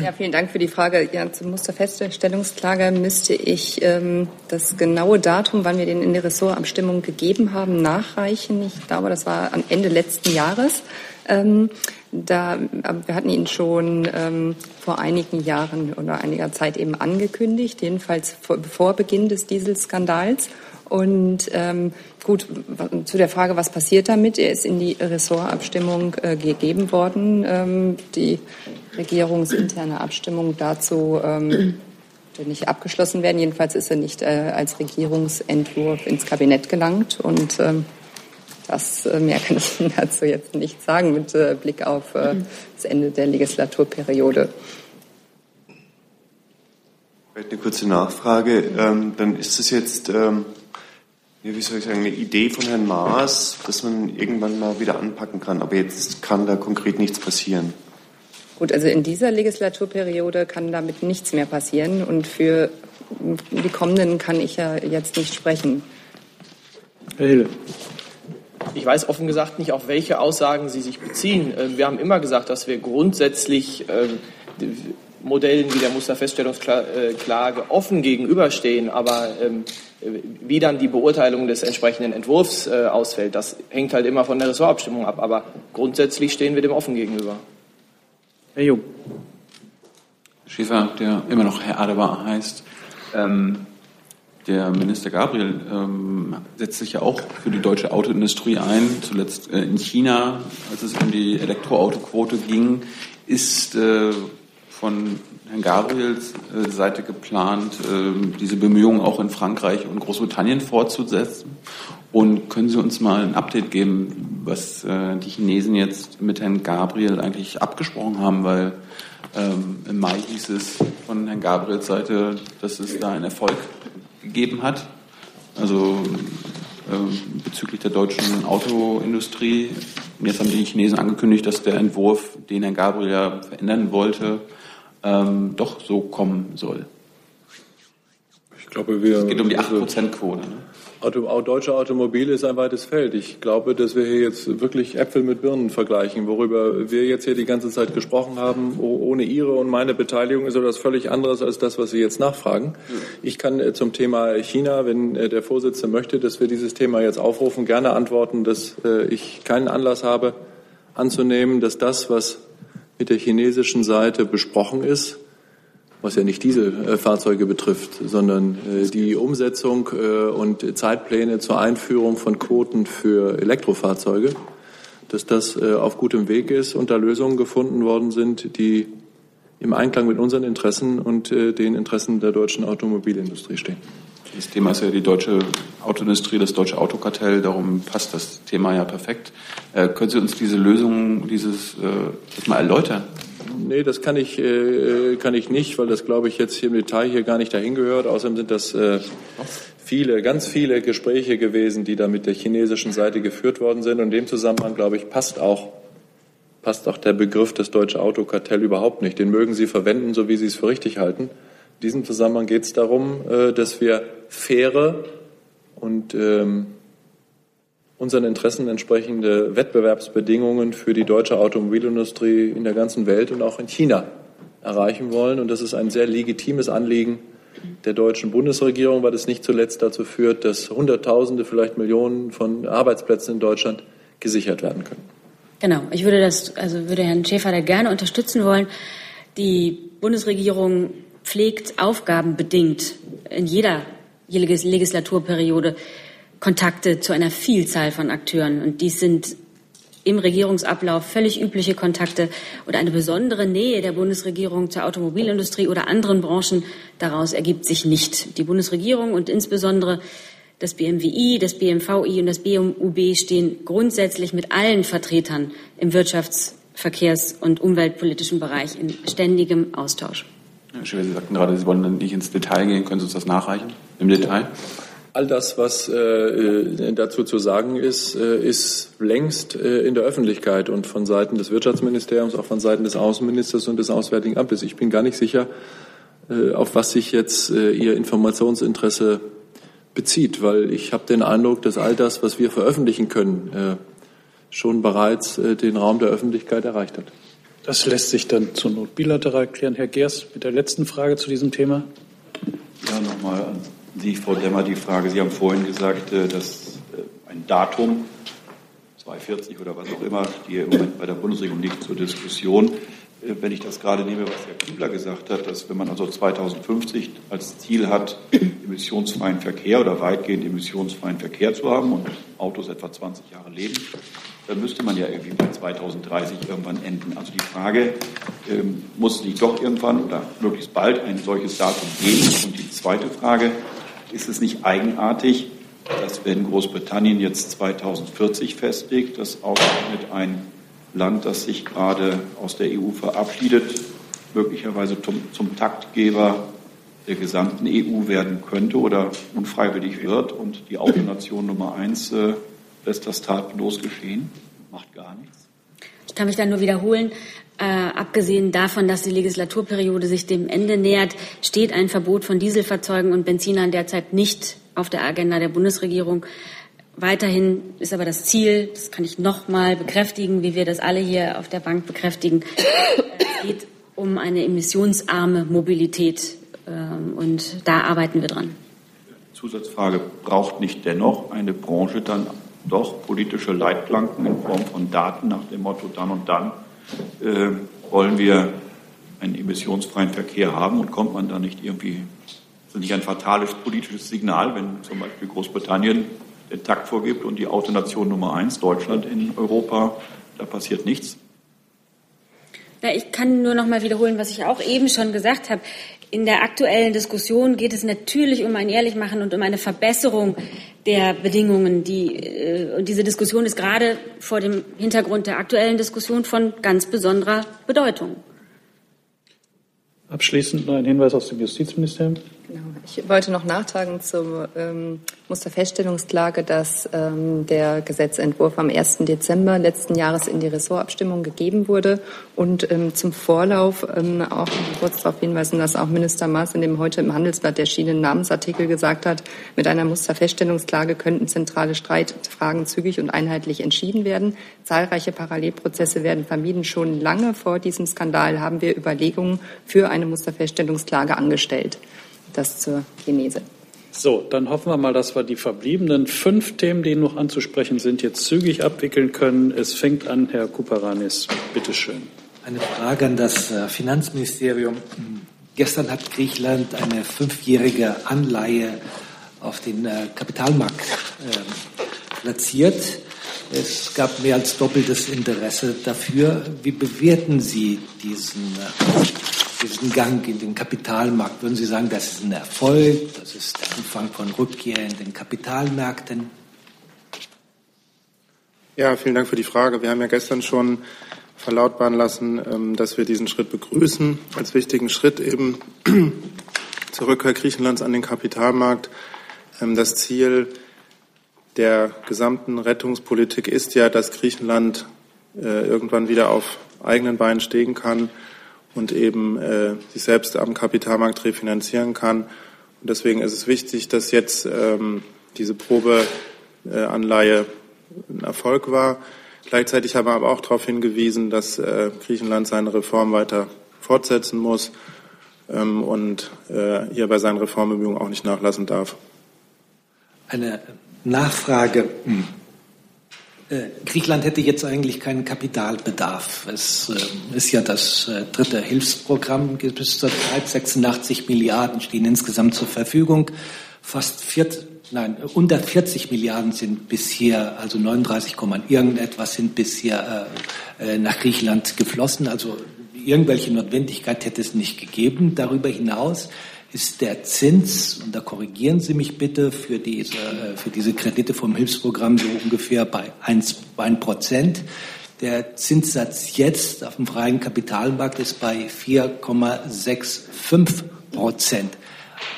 Ja, vielen Dank für die Frage. Ja, zum Musterfeststellungsklage müsste ich ähm, das genaue Datum, wann wir den in der Ressortabstimmung gegeben haben, nachreichen. Ich glaube, das war am Ende letzten Jahres. Ähm, da, wir hatten ihn schon ähm, vor einigen Jahren oder einiger Zeit eben angekündigt, jedenfalls vor, vor Beginn des Dieselskandals. Und ähm, gut, zu der Frage, was passiert damit? Er ist in die Ressortabstimmung äh, gegeben worden. Ähm, die regierungsinterne Abstimmung dazu ähm, nicht abgeschlossen werden. Jedenfalls ist er nicht äh, als Regierungsentwurf ins Kabinett gelangt. Und ähm, das äh, mehr kann ich Ihnen dazu jetzt nicht sagen mit äh, Blick auf äh, das Ende der Legislaturperiode. Vielleicht eine kurze Nachfrage. Ähm, dann ist es jetzt ähm, ja, wie soll ich sagen, eine Idee von Herrn Maas, dass man irgendwann mal wieder anpacken kann. Aber jetzt kann da konkret nichts passieren. Gut, also in dieser Legislaturperiode kann damit nichts mehr passieren. Und für die kommenden kann ich ja jetzt nicht sprechen. Herr Hille. Ich weiß offen gesagt nicht, auf welche Aussagen Sie sich beziehen. Äh, wir haben immer gesagt, dass wir grundsätzlich ähm, Modellen wie der Musterfeststellungsklage offen gegenüberstehen. Aber ähm, wie dann die Beurteilung des entsprechenden Entwurfs äh, ausfällt, das hängt halt immer von der Ressortabstimmung ab. Aber grundsätzlich stehen wir dem offen gegenüber. Herr Jung. Schäfer, der immer noch Herr Adebar heißt. Ähm, der Minister Gabriel ähm, setzt sich ja auch für die deutsche Autoindustrie ein. Zuletzt äh, in China, als es um die Elektroautoquote ging, ist äh, von Herrn Gabriels äh, Seite geplant, äh, diese Bemühungen auch in Frankreich und Großbritannien fortzusetzen? Und können Sie uns mal ein Update geben, was äh, die Chinesen jetzt mit Herrn Gabriel eigentlich abgesprochen haben? Weil ähm, im Mai hieß es von Herrn Gabriels Seite, dass es da einen Erfolg gegeben hat. Also äh, bezüglich der deutschen Autoindustrie. Jetzt haben die Chinesen angekündigt, dass der Entwurf, den Herr Gabriel ja verändern wollte, ähm, doch so kommen soll. Ich glaube, wir. Es geht um die 8%-Quote. Ne? Auto, deutsche Automobile ist ein weites Feld. Ich glaube, dass wir hier jetzt wirklich Äpfel mit Birnen vergleichen. Worüber wir jetzt hier die ganze Zeit gesprochen haben, ohne Ihre und meine Beteiligung, ist etwas völlig anderes als das, was Sie jetzt nachfragen. Ich kann äh, zum Thema China, wenn äh, der Vorsitzende möchte, dass wir dieses Thema jetzt aufrufen, gerne antworten, dass äh, ich keinen Anlass habe anzunehmen, dass das, was mit der chinesischen Seite besprochen ist, was ja nicht Dieselfahrzeuge betrifft, sondern äh, die Umsetzung äh, und Zeitpläne zur Einführung von Quoten für Elektrofahrzeuge, dass das äh, auf gutem Weg ist und da Lösungen gefunden worden sind, die im Einklang mit unseren Interessen und den Interessen der deutschen Automobilindustrie stehen. Das Thema ist ja die deutsche Autoindustrie, das deutsche Autokartell, darum passt das Thema ja perfekt. Äh, können Sie uns diese Lösung, dieses äh, mal erläutern? Nee, das kann ich, äh, kann ich nicht, weil das, glaube ich, jetzt hier im Detail hier gar nicht dahin gehört. Außerdem sind das äh, viele, ganz viele Gespräche gewesen, die da mit der chinesischen Seite geführt worden sind. Und in dem Zusammenhang, glaube ich, passt auch, passt auch der Begriff des deutsche Autokartell überhaupt nicht. Den mögen Sie verwenden, so wie Sie es für richtig halten. In diesem Zusammenhang geht es darum, äh, dass wir faire und ähm, unseren Interessen entsprechende Wettbewerbsbedingungen für die deutsche Automobilindustrie in der ganzen Welt und auch in China erreichen wollen. Und das ist ein sehr legitimes Anliegen der deutschen Bundesregierung, weil es nicht zuletzt dazu führt, dass Hunderttausende, vielleicht Millionen von Arbeitsplätzen in Deutschland gesichert werden können. Genau, ich würde das, also würde Herrn Schäfer da gerne unterstützen wollen. Die Bundesregierung pflegt aufgabenbedingt in jeder Legislaturperiode Kontakte zu einer Vielzahl von Akteuren. Und dies sind im Regierungsablauf völlig übliche Kontakte oder eine besondere Nähe der Bundesregierung zur Automobilindustrie oder anderen Branchen daraus ergibt sich nicht. Die Bundesregierung und insbesondere das BMWI, das BMVI und das BMUB stehen grundsätzlich mit allen Vertretern im Wirtschafts-, Verkehrs- und umweltpolitischen Bereich in ständigem Austausch. Herr Schäfer, Sie sagten gerade, Sie wollen nicht ins Detail gehen. Können Sie uns das nachreichen im Detail? All das, was äh, dazu zu sagen ist, äh, ist längst äh, in der Öffentlichkeit und von Seiten des Wirtschaftsministeriums, auch von Seiten des Außenministers und des Auswärtigen Amtes. Ich bin gar nicht sicher, äh, auf was sich jetzt äh, Ihr Informationsinteresse bezieht, weil ich habe den Eindruck, dass all das, was wir veröffentlichen können, äh, schon bereits den Raum der Öffentlichkeit erreicht hat. Das lässt sich dann zur Not bilateral klären. Herr Gers, mit der letzten Frage zu diesem Thema. Ja, nochmal an Sie, Frau Demmer, die Frage. Sie haben vorhin gesagt, äh, dass äh, ein Datum, 240 oder was auch immer, die im Moment bei der Bundesregierung liegt zur Diskussion. Äh, wenn ich das gerade nehme, was Herr Kübler gesagt hat, dass wenn man also 2050 als Ziel hat, emissionsfreien Verkehr oder weitgehend emissionsfreien Verkehr zu haben und Autos etwa 20 Jahre leben, dann müsste man ja irgendwie bei 2030 irgendwann enden. Also die Frage, ähm, muss nicht doch irgendwann oder möglichst bald ein solches Datum geben? Und die zweite Frage, ist es nicht eigenartig, dass wenn Großbritannien jetzt 2040 festlegt, dass ausgerechnet ein Land, das sich gerade aus der EU verabschiedet, möglicherweise zum, zum Taktgeber der gesamten EU werden könnte oder unfreiwillig wird und die Autonation Nummer eins äh, lässt das tatenlos geschehen, macht gar nichts. Ich kann mich da nur wiederholen. Äh, abgesehen davon, dass die Legislaturperiode sich dem Ende nähert, steht ein Verbot von Dieselfahrzeugen und Benzinern derzeit nicht auf der Agenda der Bundesregierung. Weiterhin ist aber das Ziel, das kann ich noch mal bekräftigen, wie wir das alle hier auf der Bank bekräftigen, es geht um eine emissionsarme Mobilität. Ähm, und da arbeiten wir dran. Zusatzfrage, braucht nicht dennoch eine Branche dann doch politische Leitplanken in Form von Daten nach dem Motto, dann und dann äh, wollen wir einen emissionsfreien Verkehr haben und kommt man da nicht irgendwie, ist das nicht ein fatales politisches Signal, wenn zum Beispiel Großbritannien den Takt vorgibt und die Autonation Nummer eins, Deutschland in Europa, da passiert nichts? Ja, ich kann nur noch mal wiederholen, was ich auch eben schon gesagt habe. In der aktuellen Diskussion geht es natürlich um ein Ehrlichmachen und um eine Verbesserung der Bedingungen. Die, äh, diese Diskussion ist gerade vor dem Hintergrund der aktuellen Diskussion von ganz besonderer Bedeutung. Abschließend noch ein Hinweis aus dem Justizministerium. Genau. Ich wollte noch nachtragen zur ähm, Musterfeststellungsklage, dass ähm, der Gesetzentwurf am 1. Dezember letzten Jahres in die Ressortabstimmung gegeben wurde und ähm, zum Vorlauf ähm, auch kurz darauf hinweisen, dass auch Minister Maas in dem heute im Handelsblatt erschienenen Namensartikel gesagt hat, mit einer Musterfeststellungsklage könnten zentrale Streitfragen zügig und einheitlich entschieden werden. Zahlreiche Parallelprozesse werden vermieden. Schon lange vor diesem Skandal haben wir Überlegungen für eine Musterfeststellungsklage angestellt. Das zur Genese. So, dann hoffen wir mal, dass wir die verbliebenen fünf Themen, die noch anzusprechen sind, jetzt zügig abwickeln können. Es fängt an, Herr Kuparanis. Bitte schön. Eine Frage an das äh, Finanzministerium. Gestern hat Griechenland eine fünfjährige Anleihe auf den äh, Kapitalmarkt äh, platziert. Es gab mehr als doppeltes Interesse dafür. Wie bewerten Sie diesen diesen Gang in den Kapitalmarkt? Würden Sie sagen, das ist ein Erfolg, das ist der Anfang von Rückkehr in den Kapitalmärkten? Ja, vielen Dank für die Frage. Wir haben ja gestern schon verlautbaren lassen, ähm, dass wir diesen Schritt begrüßen, als wichtigen Schritt eben *clears throat* zur Rückkehr Griechenlands an den Kapitalmarkt. Ähm, das Ziel der gesamten Rettungspolitik ist ja, dass Griechenland äh, irgendwann wieder auf eigenen Beinen stehen kann und eben äh, sich selbst am Kapitalmarkt refinanzieren kann. Und deswegen ist es wichtig, dass jetzt ähm, diese Probeanleihe äh, ein Erfolg war. Gleichzeitig haben wir aber auch darauf hingewiesen, dass äh, Griechenland seine Reform weiter fortsetzen muss ähm, und äh, hier bei seinen Reformbemühungen auch nicht nachlassen darf. Eine Nachfrage. Äh, Griechenland hätte jetzt eigentlich keinen Kapitalbedarf. Es äh, ist ja das äh, dritte Hilfsprogramm bis zur Zeit. 86 Milliarden stehen insgesamt zur Verfügung. Fast vier, nein, unter 40 Milliarden sind bisher, also 39, irgendetwas sind bisher nach Griechenland geflossen. Also irgendwelche Notwendigkeit hätte es nicht gegeben. Darüber hinaus ist der Zins, und da korrigieren Sie mich bitte, für diese, äh, für diese Kredite vom Hilfsprogramm so ungefähr bei 1, 1 Prozent. Der Zinssatz jetzt auf dem freien Kapitalmarkt ist bei 4,65 Prozent.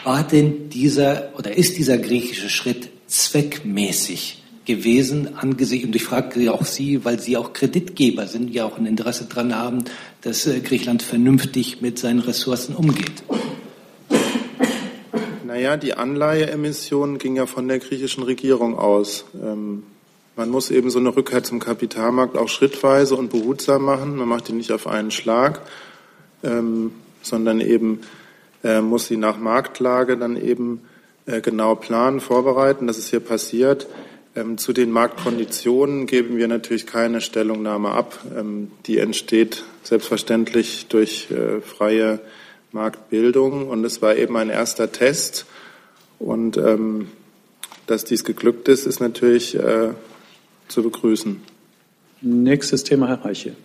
War denn dieser oder ist dieser griechische Schritt zweckmäßig gewesen angesichts, und ich frage auch Sie, weil Sie auch Kreditgeber sind, ja auch ein Interesse daran haben, dass äh, Griechenland vernünftig mit seinen Ressourcen umgeht? Naja, die Anleiheemission ging ja von der griechischen Regierung aus. Ähm, man muss eben so eine Rückkehr zum Kapitalmarkt auch schrittweise und behutsam machen. Man macht die nicht auf einen Schlag, ähm, sondern eben äh, muss sie nach Marktlage dann eben äh, genau planen, vorbereiten. Das ist hier passiert. Ähm, zu den Marktkonditionen geben wir natürlich keine Stellungnahme ab. Ähm, die entsteht selbstverständlich durch äh, freie Marktbildung. Und es war eben ein erster Test. Und ähm, dass dies geglückt ist, ist natürlich äh, zu begrüßen. Nächstes Thema, Herr Reiche.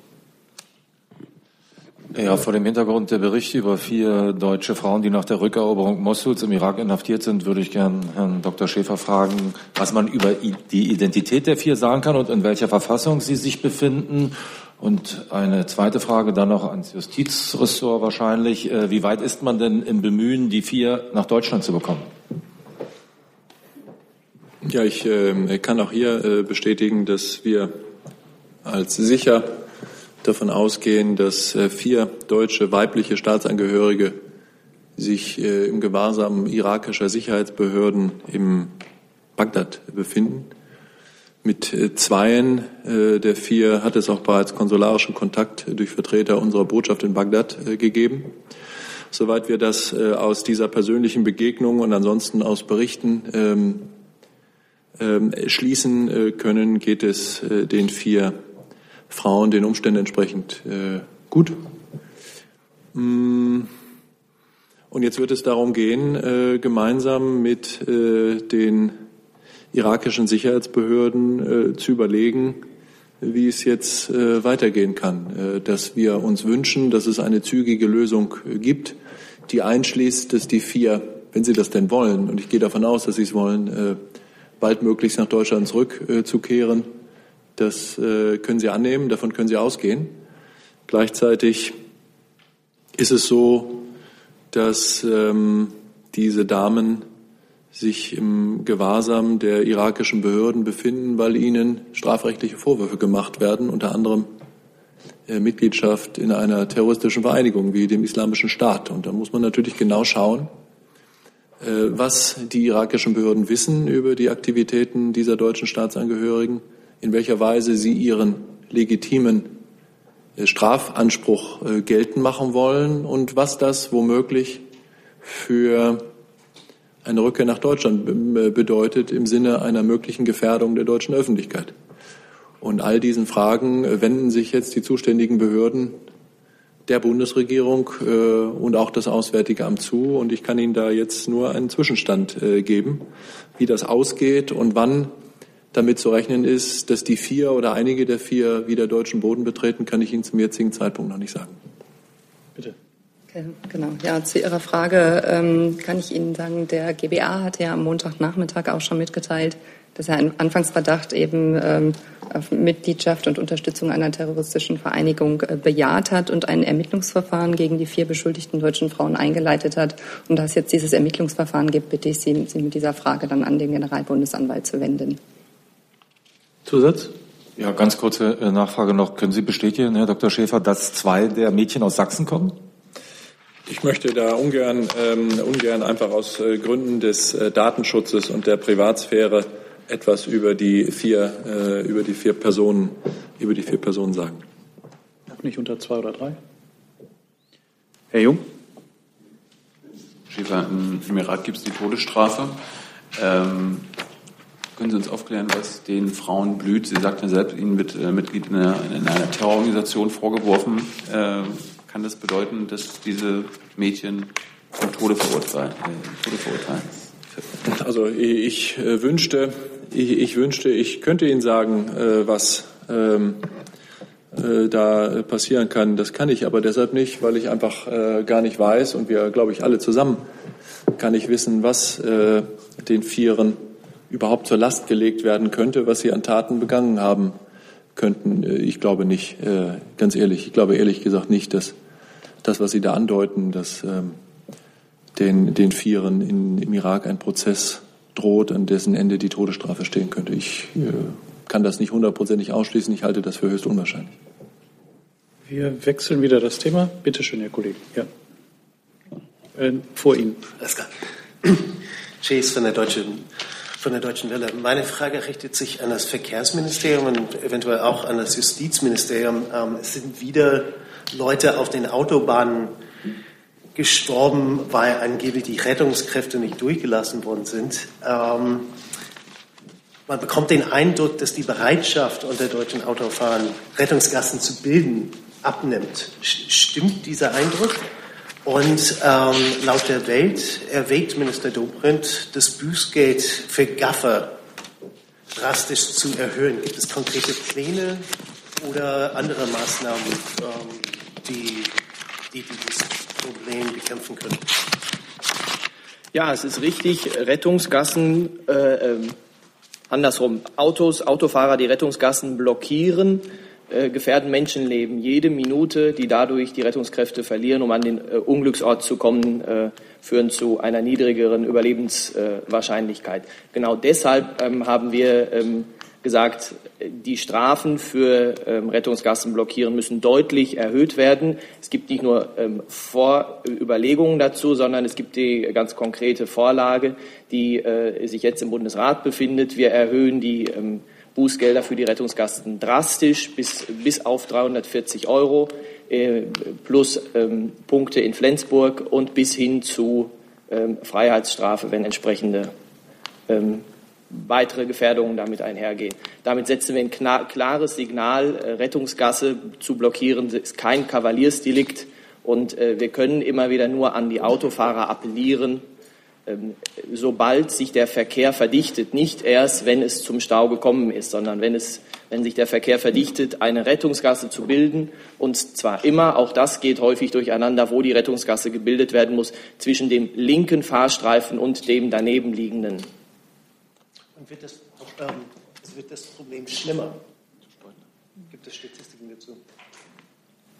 Ja, vor dem Hintergrund der Berichte über vier deutsche Frauen, die nach der Rückeroberung Mossuls im Irak inhaftiert sind, würde ich gern Herrn Dr. Schäfer fragen, was man über die Identität der vier sagen kann und in welcher Verfassung sie sich befinden und eine zweite Frage dann noch ans Justizressort wahrscheinlich. Äh, wie weit ist man denn im Bemühen, die vier nach Deutschland zu bekommen? Ja, ich äh, kann auch hier äh, bestätigen, dass wir als sicher davon ausgehen, dass äh, vier deutsche weibliche Staatsangehörige sich äh, im Gewahrsam irakischer Sicherheitsbehörden im Bagdad befinden. Mit äh, zweien äh, der vier hat es auch bereits konsularischen Kontakt durch Vertreter unserer Botschaft in Bagdad äh, gegeben. Soweit wir das aus dieser persönlichen Begegnung und ansonsten aus Berichten ähm, ähm, schließen können, geht es den vier Frauen den Umständen entsprechend gut. Mm. Und jetzt wird es darum gehen, gemeinsam mit den irakischen Sicherheitsbehörden äh, zu überlegen, wie es jetzt äh, weitergehen kann. Äh, dass wir uns wünschen, dass es eine zügige Lösung äh, gibt, die einschließt, dass die vier, wenn sie das denn wollen, und ich gehe davon aus, dass sie es wollen, äh, baldmöglichst nach Deutschland zurückzukehren. Das äh, können sie annehmen, davon können sie ausgehen. Gleichzeitig ist es so, dass ähm, diese Damen sich im Gewahrsam der irakischen Behörden befinden, weil ihnen strafrechtliche Vorwürfe gemacht werden, unter anderem äh, Mitgliedschaft in einer terroristischen Vereinigung wie dem Islamischen Staat. Und da muss man natürlich genau schauen, äh, was die irakischen Behörden wissen über die Aktivitäten dieser deutschen Staatsangehörigen, in welcher Weise sie ihren legitimen äh, Strafanspruch geltend machen wollen und was das womöglich für eine Rückkehr nach Deutschland bedeutet im Sinne einer möglichen Gefährdung der deutschen Öffentlichkeit. Und all diesen Fragen wenden sich jetzt die zuständigen Behörden der Bundesregierung äh, und auch das Auswärtige Amt zu. Und ich kann Ihnen da jetzt nur einen Zwischenstand äh, geben, wie das ausgeht und wann damit zu rechnen ist, dass die vier oder einige der vier wieder deutschen Boden betreten, kann ich Ihnen zum jetzigen Zeitpunkt noch nicht sagen. Bitte. Genau, ja, zu Ihrer Frage ähm, kann ich Ihnen sagen, der GBA hat ja am Montagnachmittag auch schon mitgeteilt, dass er einen Anfangsverdacht eben ähm, auf Mitgliedschaft und Unterstützung einer terroristischen Vereinigung äh, bejaht hat und ein Ermittlungsverfahren gegen die vier beschuldigten deutschen Frauen eingeleitet hat. Und da es jetzt dieses Ermittlungsverfahren gibt, bitte ich Sie, Sie mit dieser Frage dann an den Generalbundesanwalt zu wenden. Zusatz? Ja, ganz kurze äh, Nachfrage noch. Können Sie bestätigen, Herr Dr. Schäfer, dass zwei der Mädchen aus Sachsen kommen? Ich möchte da ungern, ähm, ungern einfach aus äh, Gründen des äh, Datenschutzes und der Privatsphäre etwas über die vier, äh, über die vier Personen, über die vier Personen sagen. Auch nicht unter zwei oder drei? Herr Jung? Schäfer, im Irak gibt es die Todesstrafe. Ähm, können Sie uns aufklären, was den Frauen blüht? Sie sagten selbst, Ihnen wird äh, Mitglied in einer, in einer Terrororganisation vorgeworfen. Äh, kann das bedeuten, dass diese Mädchen zum Tode verurteilen? Äh, Tode verurteilen? Also ich äh, wünschte, ich, ich, wünschte, ich könnte Ihnen sagen, äh, was ähm, äh, da passieren kann. Das kann ich aber deshalb nicht, weil ich einfach äh, gar nicht weiß und wir, glaube ich, alle zusammen kann ich wissen, was äh, den Vieren überhaupt zur Last gelegt werden könnte, was sie an Taten begangen haben könnten. Ich glaube nicht, ganz ehrlich, ich glaube ehrlich gesagt nicht, dass das, was Sie da andeuten, dass ähm, den, den Vieren in, im Irak ein Prozess droht, an dessen Ende die Todesstrafe stehen könnte. Ich äh, kann das nicht hundertprozentig ausschließen. Ich halte das für höchst unwahrscheinlich. Wir wechseln wieder das Thema. Bitte schön, Herr Kollege. Ja. Äh, vor Ihnen. Alles klar. *clears throat* Chase von der Deutschen von der Deutschen Welle. Meine Frage richtet sich an das Verkehrsministerium und eventuell auch an das Justizministerium. Ähm, es sind wieder Leute auf den Autobahnen gestorben, weil angeblich die Rettungskräfte nicht durchgelassen worden sind. Ähm, man bekommt den Eindruck, dass die Bereitschaft unter deutschen Autofahrern, Rettungsgassen zu bilden, abnimmt. Stimmt dieser Eindruck? Und ähm, laut der Welt erwägt Minister Dobrindt, das Bußgeld für Gaffer drastisch zu erhöhen. Gibt es konkrete Pläne oder andere Maßnahmen, ähm, die, die dieses Problem bekämpfen können. Ja, es ist richtig. Rettungsgassen, äh, äh, andersrum, Autos, Autofahrer, die Rettungsgassen blockieren, äh, gefährden Menschenleben. Jede Minute, die dadurch die Rettungskräfte verlieren, um an den äh, Unglücksort zu kommen, äh, führen zu einer niedrigeren Überlebenswahrscheinlichkeit. Genau deshalb ähm, haben wir ähm, gesagt, die Strafen für ähm, Rettungsgassen blockieren müssen deutlich erhöht werden. Es gibt nicht nur ähm, Vorüberlegungen dazu, sondern es gibt die ganz konkrete Vorlage, die äh, sich jetzt im Bundesrat befindet. Wir erhöhen die ähm, Bußgelder für die Rettungsgassen drastisch bis, bis auf 340 Euro äh, plus ähm, Punkte in Flensburg und bis hin zu ähm, Freiheitsstrafe, wenn entsprechende ähm, weitere Gefährdungen damit einhergehen. Damit setzen wir ein klares Signal, äh, Rettungsgasse zu blockieren ist kein Kavaliersdelikt und äh, wir können immer wieder nur an die Autofahrer appellieren, ähm, sobald sich der Verkehr verdichtet, nicht erst, wenn es zum Stau gekommen ist, sondern wenn, es, wenn sich der Verkehr verdichtet, eine Rettungsgasse zu bilden. Und zwar immer, auch das geht häufig durcheinander, wo die Rettungsgasse gebildet werden muss, zwischen dem linken Fahrstreifen und dem daneben liegenden und wird das, ähm, wird das Problem schlimmer? Gibt es Statistiken dazu?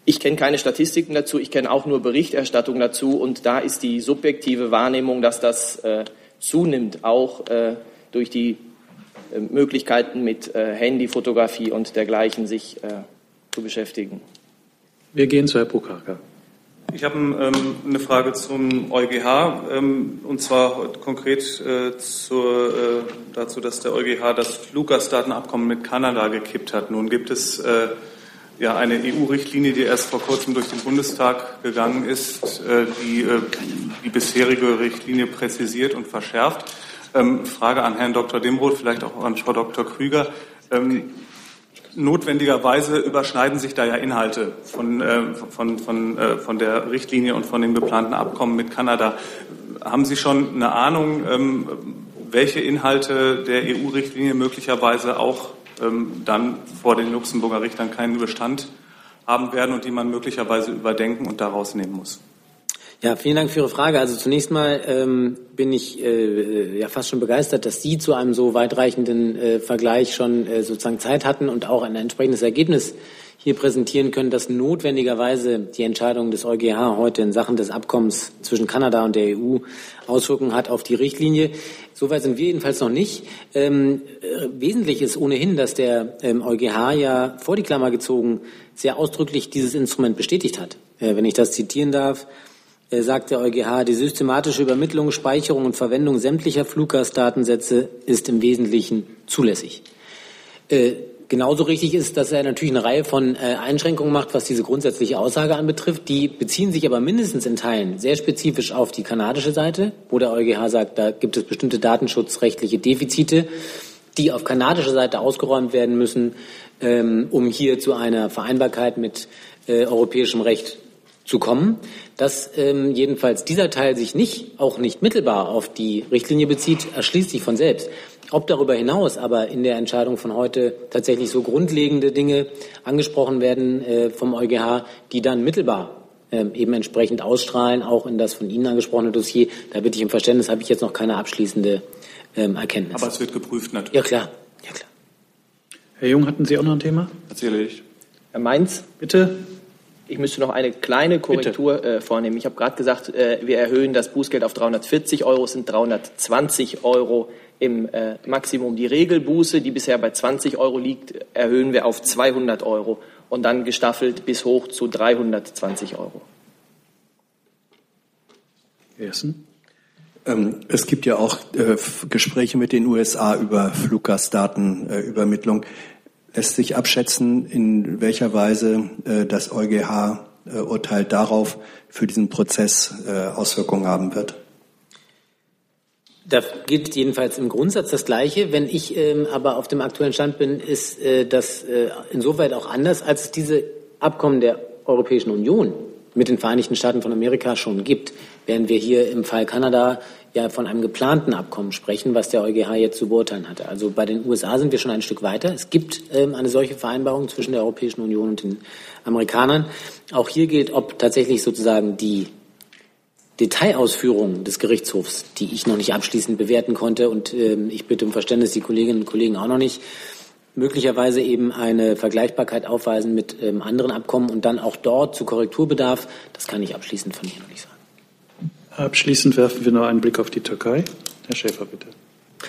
Ich kenne keine Statistiken dazu, ich kenne auch nur Berichterstattung dazu und da ist die subjektive Wahrnehmung, dass das äh, zunimmt, auch äh, durch die äh, Möglichkeiten mit äh, Handyfotografie und dergleichen sich äh, zu beschäftigen. Wir gehen zu Herrn Prokaka. Ich habe ähm, eine Frage zum EuGH ähm, und zwar konkret äh, zur, äh, dazu, dass der EuGH das Fluggastdatenabkommen mit Kanada gekippt hat. Nun gibt es äh, ja eine EU-Richtlinie, die erst vor kurzem durch den Bundestag gegangen ist, äh, die äh, die bisherige Richtlinie präzisiert und verschärft. Ähm, Frage an Herrn Dr. Demroth, vielleicht auch an Frau Dr. Krüger. Ähm, notwendigerweise überschneiden sich da ja Inhalte von, äh, von, von, äh, von der Richtlinie und von dem geplanten Abkommen mit Kanada. Haben Sie schon eine Ahnung, ähm, welche Inhalte der EU-Richtlinie möglicherweise auch ähm, dann vor den Luxemburger Richtern keinen Bestand haben werden und die man möglicherweise überdenken und daraus nehmen muss? Ja, vielen Dank für Ihre Frage. Also zunächst mal ähm, bin ich äh, ja fast schon begeistert, dass Sie zu einem so weitreichenden äh, Vergleich schon äh, sozusagen Zeit hatten und auch ein entsprechendes Ergebnis hier präsentieren können, dass notwendigerweise die Entscheidung des EuGH heute in Sachen des Abkommens zwischen Kanada und der EU Auswirkungen hat auf die Richtlinie. Soweit sind wir jedenfalls noch nicht. Ähm, äh, wesentlich ist ohnehin, dass der ähm, EuGH ja vor die Klammer gezogen sehr ausdrücklich dieses Instrument bestätigt hat. Äh, wenn ich das zitieren darf, äh, sagt der EuGH, die systematische Übermittlung, Speicherung und Verwendung sämtlicher Fluggastdatensätze ist im Wesentlichen zulässig. Äh, genauso richtig ist, dass er natürlich eine Reihe von äh, Einschränkungen macht, was diese grundsätzliche Aussage anbetrifft. Die beziehen sich aber mindestens in Teilen sehr spezifisch auf die kanadische Seite, wo der EuGH sagt, da gibt es bestimmte datenschutzrechtliche Defizite, die auf kanadischer Seite ausgeräumt werden müssen, ähm, um hier zu einer Vereinbarkeit mit europäischem Recht zu kommen, dass ähm, jedenfalls dieser Teil sich nicht, auch nicht mittelbar auf die Richtlinie bezieht, erschließt sich von selbst. Ob darüber hinaus aber in der Entscheidung von heute tatsächlich so grundlegende Dinge angesprochen werden äh, vom EuGH, die dann mittelbar äh, eben entsprechend ausstrahlen, auch in das von Ihnen angesprochene Dossier, da bitte ich im Verständnis, habe ich jetzt noch keine abschließende ähm, Erkenntnis. Aber es wird geprüft natürlich. Ja klar, ja klar. Herr Jung, hatten Sie auch noch ein Thema? Erzähle ich. Herr Mainz? Bitte. Ich müsste noch eine kleine Korrektur äh, vornehmen. Ich habe gerade gesagt, äh, wir erhöhen das Bußgeld auf 340 Euro, es sind 320 Euro im äh, Maximum. Die Regelbuße, die bisher bei 20 Euro liegt, erhöhen wir auf 200 Euro und dann gestaffelt bis hoch zu 320 Euro. Essen? Ähm, es gibt ja auch äh, Gespräche mit den USA über Fluggastdatenübermittlung. Lässt sich abschätzen, in welcher Weise äh, das EuGH-Urteil darauf für diesen Prozess äh, Auswirkungen haben wird? Da gilt jedenfalls im Grundsatz das Gleiche. Wenn ich ähm, aber auf dem aktuellen Stand bin, ist äh, das äh, insoweit auch anders, als es diese Abkommen der Europäischen Union mit den Vereinigten Staaten von Amerika schon gibt, während wir hier im Fall Kanada ja von einem geplanten Abkommen sprechen, was der EuGH jetzt zu beurteilen hatte. Also bei den USA sind wir schon ein Stück weiter. Es gibt ähm, eine solche Vereinbarung zwischen der Europäischen Union und den Amerikanern. Auch hier gilt, ob tatsächlich sozusagen die Detailausführungen des Gerichtshofs, die ich noch nicht abschließend bewerten konnte und ähm, ich bitte um Verständnis die Kolleginnen und Kollegen auch noch nicht, möglicherweise eben eine Vergleichbarkeit aufweisen mit ähm, anderen Abkommen und dann auch dort zu Korrekturbedarf, das kann ich abschließend von hier noch nicht sagen. Abschließend werfen wir noch einen Blick auf die Türkei. Herr Schäfer, bitte.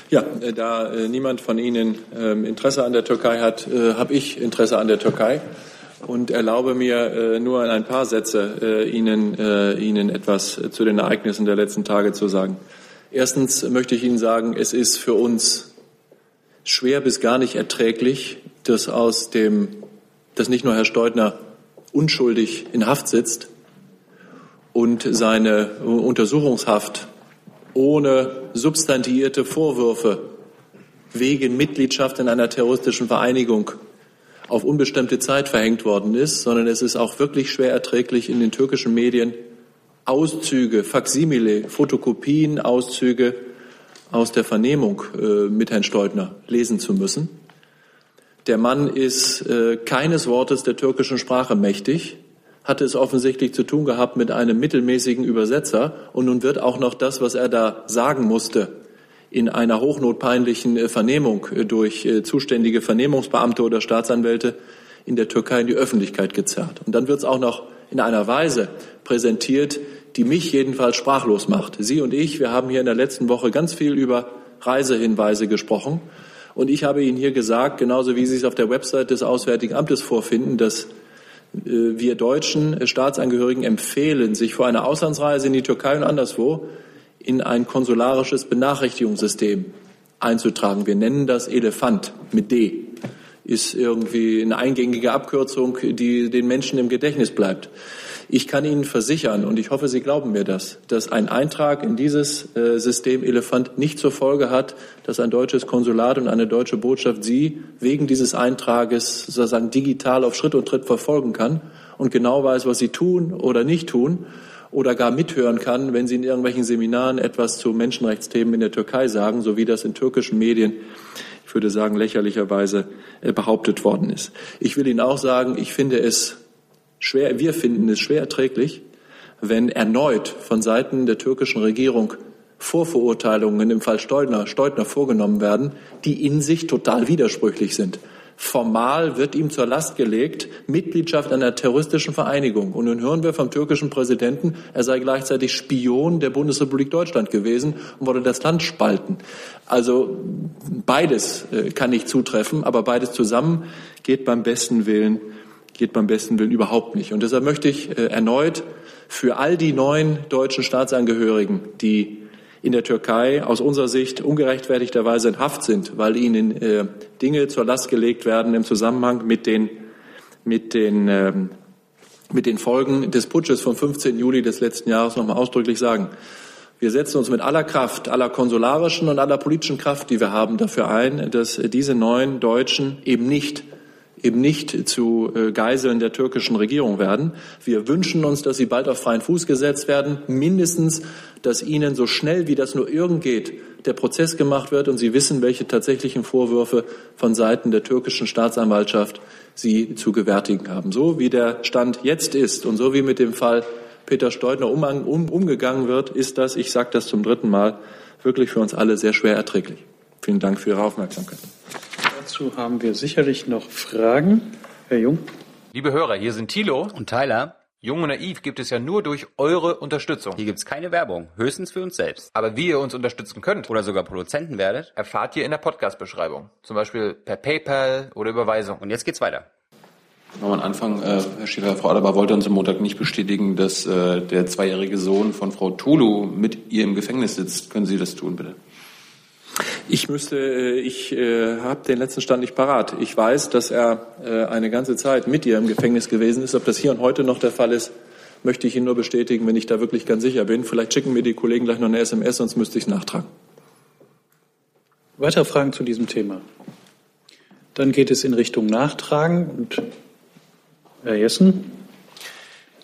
Ja, äh, da äh, niemand von Ihnen ähm, Interesse an der Türkei hat, äh, habe ich Interesse an der Türkei und erlaube mir nur in ein paar Sätze Ihnen, Ihnen etwas zu den Ereignissen der letzten Tage zu sagen. Erstens möchte ich Ihnen sagen, es ist für uns schwer bis gar nicht erträglich, dass aus dem, dass nicht nur Herr Steudner unschuldig in Haft sitzt, und seine Untersuchungshaft ohne substantiierte Vorwürfe wegen Mitgliedschaft in einer terroristischen Vereinigung auf unbestimmte Zeit verhängt worden ist, sondern es ist auch wirklich schwer erträglich in den türkischen Medien Auszüge, Faksimile, Fotokopien, Auszüge aus der Vernehmung äh, mit Herrn Steutner lesen zu müssen. Der Mann ist äh, keines Wortes der türkischen Sprache mächtig hatte es offensichtlich zu tun gehabt mit einem mittelmäßigen Übersetzer und nun wird auch noch das, was er da sagen musste, in einer hochnotpeinlichen äh, Vernehmung äh, durch äh, zuständige Vernehmungsbeamte oder Staatsanwälte in der Türkei in die Öffentlichkeit gezerrt. Und dann wird es auch noch in einer Weise präsentiert, die mich jedenfalls sprachlos macht. Sie und ich, wir haben hier in der letzten Woche ganz viel über Reisehinweise gesprochen. Und ich habe Ihnen hier gesagt, genauso wie Sie es auf der Website des Auswärtigen Amtes vorfinden, dass wir deutschen Staatsangehörigen empfehlen, sich vor einer Auslandsreise in die Türkei und anderswo in ein konsularisches Benachrichtigungssystem einzutragen. Wir nennen das Elefant mit D. Ist irgendwie eine eingängige Abkürzung, die den Menschen im Gedächtnis bleibt. Ich kann Ihnen versichern, und ich hoffe, Sie glauben mir das, dass ein Eintrag in dieses äh, System Elefant nicht zur Folge hat, dass ein deutsches Konsulat und eine deutsche Botschaft Sie wegen dieses Eintrages sozusagen digital auf Schritt und Tritt verfolgen kann und genau weiß, was Sie tun oder nicht tun oder gar mithören kann, wenn Sie in irgendwelchen Seminaren etwas zu Menschenrechtsthemen in der Türkei sagen, so wie das in türkischen Medien, ich würde sagen, lächerlicherweise äh, behauptet worden ist. Ich will Ihnen auch sagen, ich finde es schwer, wir finden es schwer erträglich, wenn erneut von Seiten der türkischen Regierung Vorverurteilungen im Fall Steudner, Steudner vorgenommen werden, die in sich total widersprüchlich sind. Formal wird ihm zur Last gelegt, Mitgliedschaft einer terroristischen Vereinigung. Und nun hören wir vom türkischen Präsidenten, er sei gleichzeitig Spion der Bundesrepublik Deutschland gewesen und wolle das Land spalten. Also beides äh, kann nicht zutreffen, aber beides zusammen geht beim besten Willen, geht beim besten Willen überhaupt nicht. Und deshalb möchte ich äh, erneut für all die neuen deutschen Staatsangehörigen, die in der Türkei aus unserer Sicht ungerechtfertigterweise in Haft sind, weil ihnen äh, Dinge zur Last gelegt werden im Zusammenhang mit den, mit den, ähm, mit den Folgen des Putsches vom 15. Juli des letzten Jahres nochmal ausdrücklich sagen. Wir setzen uns mit aller Kraft, aller konsularischen und aller politischen Kraft, die wir haben, dafür ein, dass diese neuen Deutschen eben nicht eben nicht zu äh, Geiseln der türkischen Regierung werden. Wir wünschen uns, dass sie bald auf freien Fuß gesetzt werden, mindestens, dass ihnen so schnell wie das nur irgend geht der Prozess gemacht wird und sie wissen, welche tatsächlichen Vorwürfe von Seiten der türkischen Staatsanwaltschaft sie zu gewärtigen haben. So wie der Stand jetzt ist und so wie mit dem Fall Peter Steudner um, um, umgegangen wird, ist das, ich sage das zum dritten Mal, wirklich für uns alle sehr schwer erträglich. Vielen Dank für Ihre Aufmerksamkeit. Dazu haben wir sicherlich noch Fragen. Herr Jung. Liebe Hörer, hier sind Thilo und Tyler. Jung und Naiv gibt es ja nur durch eure Unterstützung. Hier gibt es keine Werbung, höchstens für uns selbst. Aber wie ihr uns unterstützen könnt oder sogar Produzenten werdet, erfahrt ihr in der Podcast-Beschreibung. Zum Beispiel per PayPal oder Überweisung. Und jetzt geht's weiter. Nochmal am Anfang, äh, Herr Schäfer, Frau Adebar wollte uns am Montag nicht bestätigen, dass äh, der zweijährige Sohn von Frau Tulu mit ihr im Gefängnis sitzt. Können Sie das tun, bitte? Ich müsste, äh, ich äh, habe den letzten Stand nicht parat. Ich weiß, dass er äh, eine ganze Zeit mit ihr im Gefängnis gewesen ist. Ob das hier und heute noch der Fall ist, möchte ich Ihnen nur bestätigen, wenn ich da wirklich ganz sicher bin. Vielleicht schicken mir die Kollegen gleich noch eine SMS, sonst müsste ich es nachtragen. Weitere Fragen zu diesem Thema? Dann geht es in Richtung Nachtragen und Herr Jessen.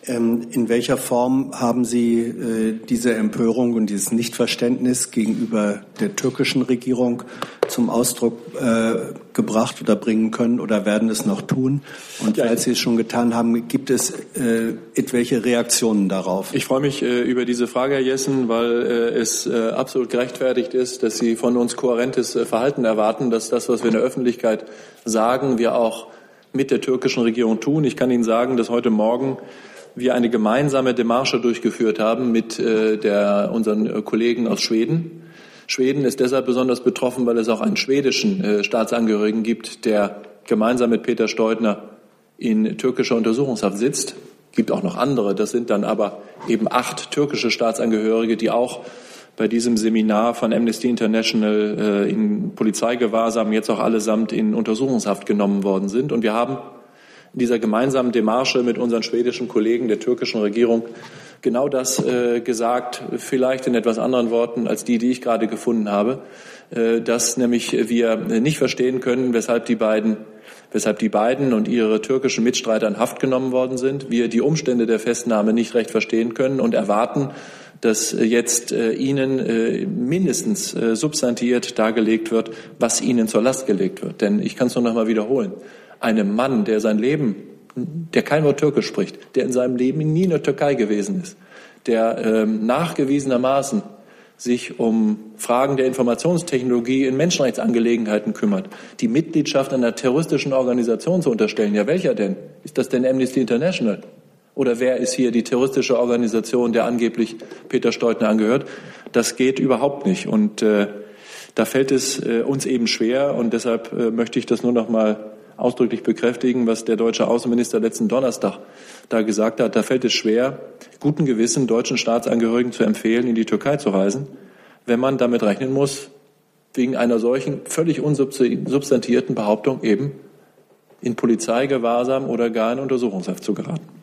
Ähm, in welcher Form haben Sie äh, diese Empörung und dieses Nichtverständnis gegenüber der türkischen Regierung zum Ausdruck äh, gebracht oder bringen können oder werden es noch tun? Und ja, falls Sie es schon getan haben, gibt es äh, etwelche Reaktionen darauf? Ich freue mich über diese Frage, Herr Jessen, weil es absolut gerechtfertigt ist, dass Sie von uns kohärentes Verhalten erwarten, dass das, was wir in der Öffentlichkeit sagen, wir auch mit der türkischen Regierung tun. Ich kann Ihnen sagen, dass heute Morgen wir eine gemeinsame Demarche durchgeführt haben mit äh, der, unseren äh, Kollegen aus Schweden. Schweden ist deshalb besonders betroffen, weil es auch einen schwedischen äh, Staatsangehörigen gibt, der gemeinsam mit Peter Steudner in türkischer Untersuchungshaft sitzt. Es gibt auch noch andere. Das sind dann aber eben acht türkische Staatsangehörige, die auch bei diesem Seminar von Amnesty International in Polizeigewahrsam jetzt auch allesamt in Untersuchungshaft genommen worden sind. Und wir haben in dieser gemeinsamen Demarche mit unseren schwedischen Kollegen der türkischen Regierung genau das äh, gesagt, vielleicht in etwas anderen Worten als die, die ich gerade gefunden habe, äh, dass nämlich wir nicht verstehen können, weshalb die beiden weshalb die beiden und ihre türkischen Mitstreiter in Haft genommen worden sind, wir die Umstände der Festnahme nicht recht verstehen können und erwarten, dass jetzt äh, Ihnen äh, mindestens äh, substantiiert dargelegt wird, was Ihnen zur Last gelegt wird. Denn ich kann es nur noch mal wiederholen einem Mann, der sein Leben, der kein Wort Türkisch spricht, der in seinem Leben nie in der Türkei gewesen ist, der ähm, nachgewiesenermaßen sich um Fragen der Informationstechnologie in Menschenrechtsangelegenheiten kümmert, die Mitgliedschaft einer terroristischen Organisation zu unterstellen. Ja, welcher denn? Ist das denn Amnesty International? Oder wer ist hier die terroristische Organisation, der angeblich Peter Steutner angehört? Das geht überhaupt nicht. Und äh, da fällt es äh, uns eben schwer. Und deshalb äh, möchte ich das nur noch mal ausdrücklich bekräftigen, was der deutsche Außenminister letzten Donnerstag da gesagt hat. Da fällt es schwer, guten Gewissen deutschen Staatsangehörigen zu empfehlen, in die Türkei zu reisen, wenn man damit rechnen muss, wegen einer solchen völlig unsubstantierten Behauptung eben in Polizeigewahrsam oder gar in Untersuchungshaft zu geraten.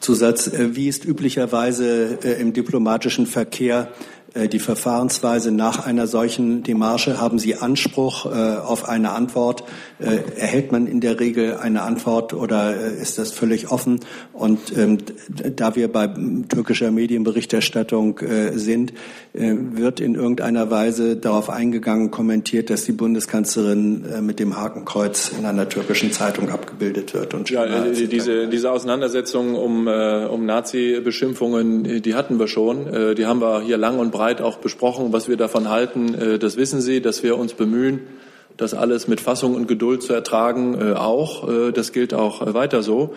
Zusatz, äh, wie ist üblicherweise äh, im diplomatischen Verkehr die Verfahrensweise nach einer solchen Demarche? Haben Sie Anspruch äh, auf eine Antwort? Äh, erhält man in der Regel eine Antwort oder ist das völlig offen? Und ähm, da wir bei türkischer Medienberichterstattung sind, wird in irgendeiner Weise darauf eingegangen, kommentiert, dass die Bundeskanzlerin mit dem Hakenkreuz in einer türkischen Zeitung abgebildet wird. Und ja, diese, diese Auseinandersetzung um, um Nazi-Beschimpfungen, die hatten wir schon. Die haben wir hier lang und breit breit auch besprochen, was wir davon halten. Äh, das wissen Sie, dass wir uns bemühen, das alles mit Fassung und Geduld zu ertragen, äh, auch. Äh, das gilt auch weiter so.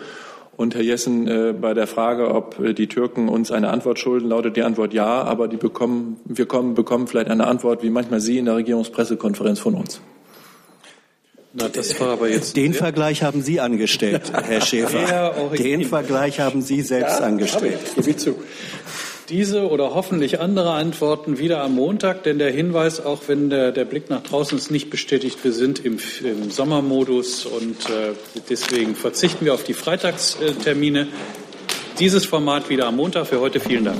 Und Herr Jessen, bei der Frage, ob die Türken uns eine Antwort schulden, lautet die Antwort ja, aber die bekommen, wir kommen, bekommen vielleicht eine Antwort, wie manchmal Sie in der Regierungspressekonferenz von uns. Na, das war aber jetzt Den Vergleich haben Sie angestellt, Herr Schäfer. Den Vergleich haben Sie selbst ja, angestellt. Gebe ich zu diese oder hoffentlich andere Antworten wieder am Montag, denn der Hinweis, auch wenn der, der Blick nach draußen ist nicht bestätigt, wir sind im, im Sommermodus und äh, deswegen verzichten wir auf die Freitagstermine. Dieses Format wieder am Montag. Für heute vielen Dank.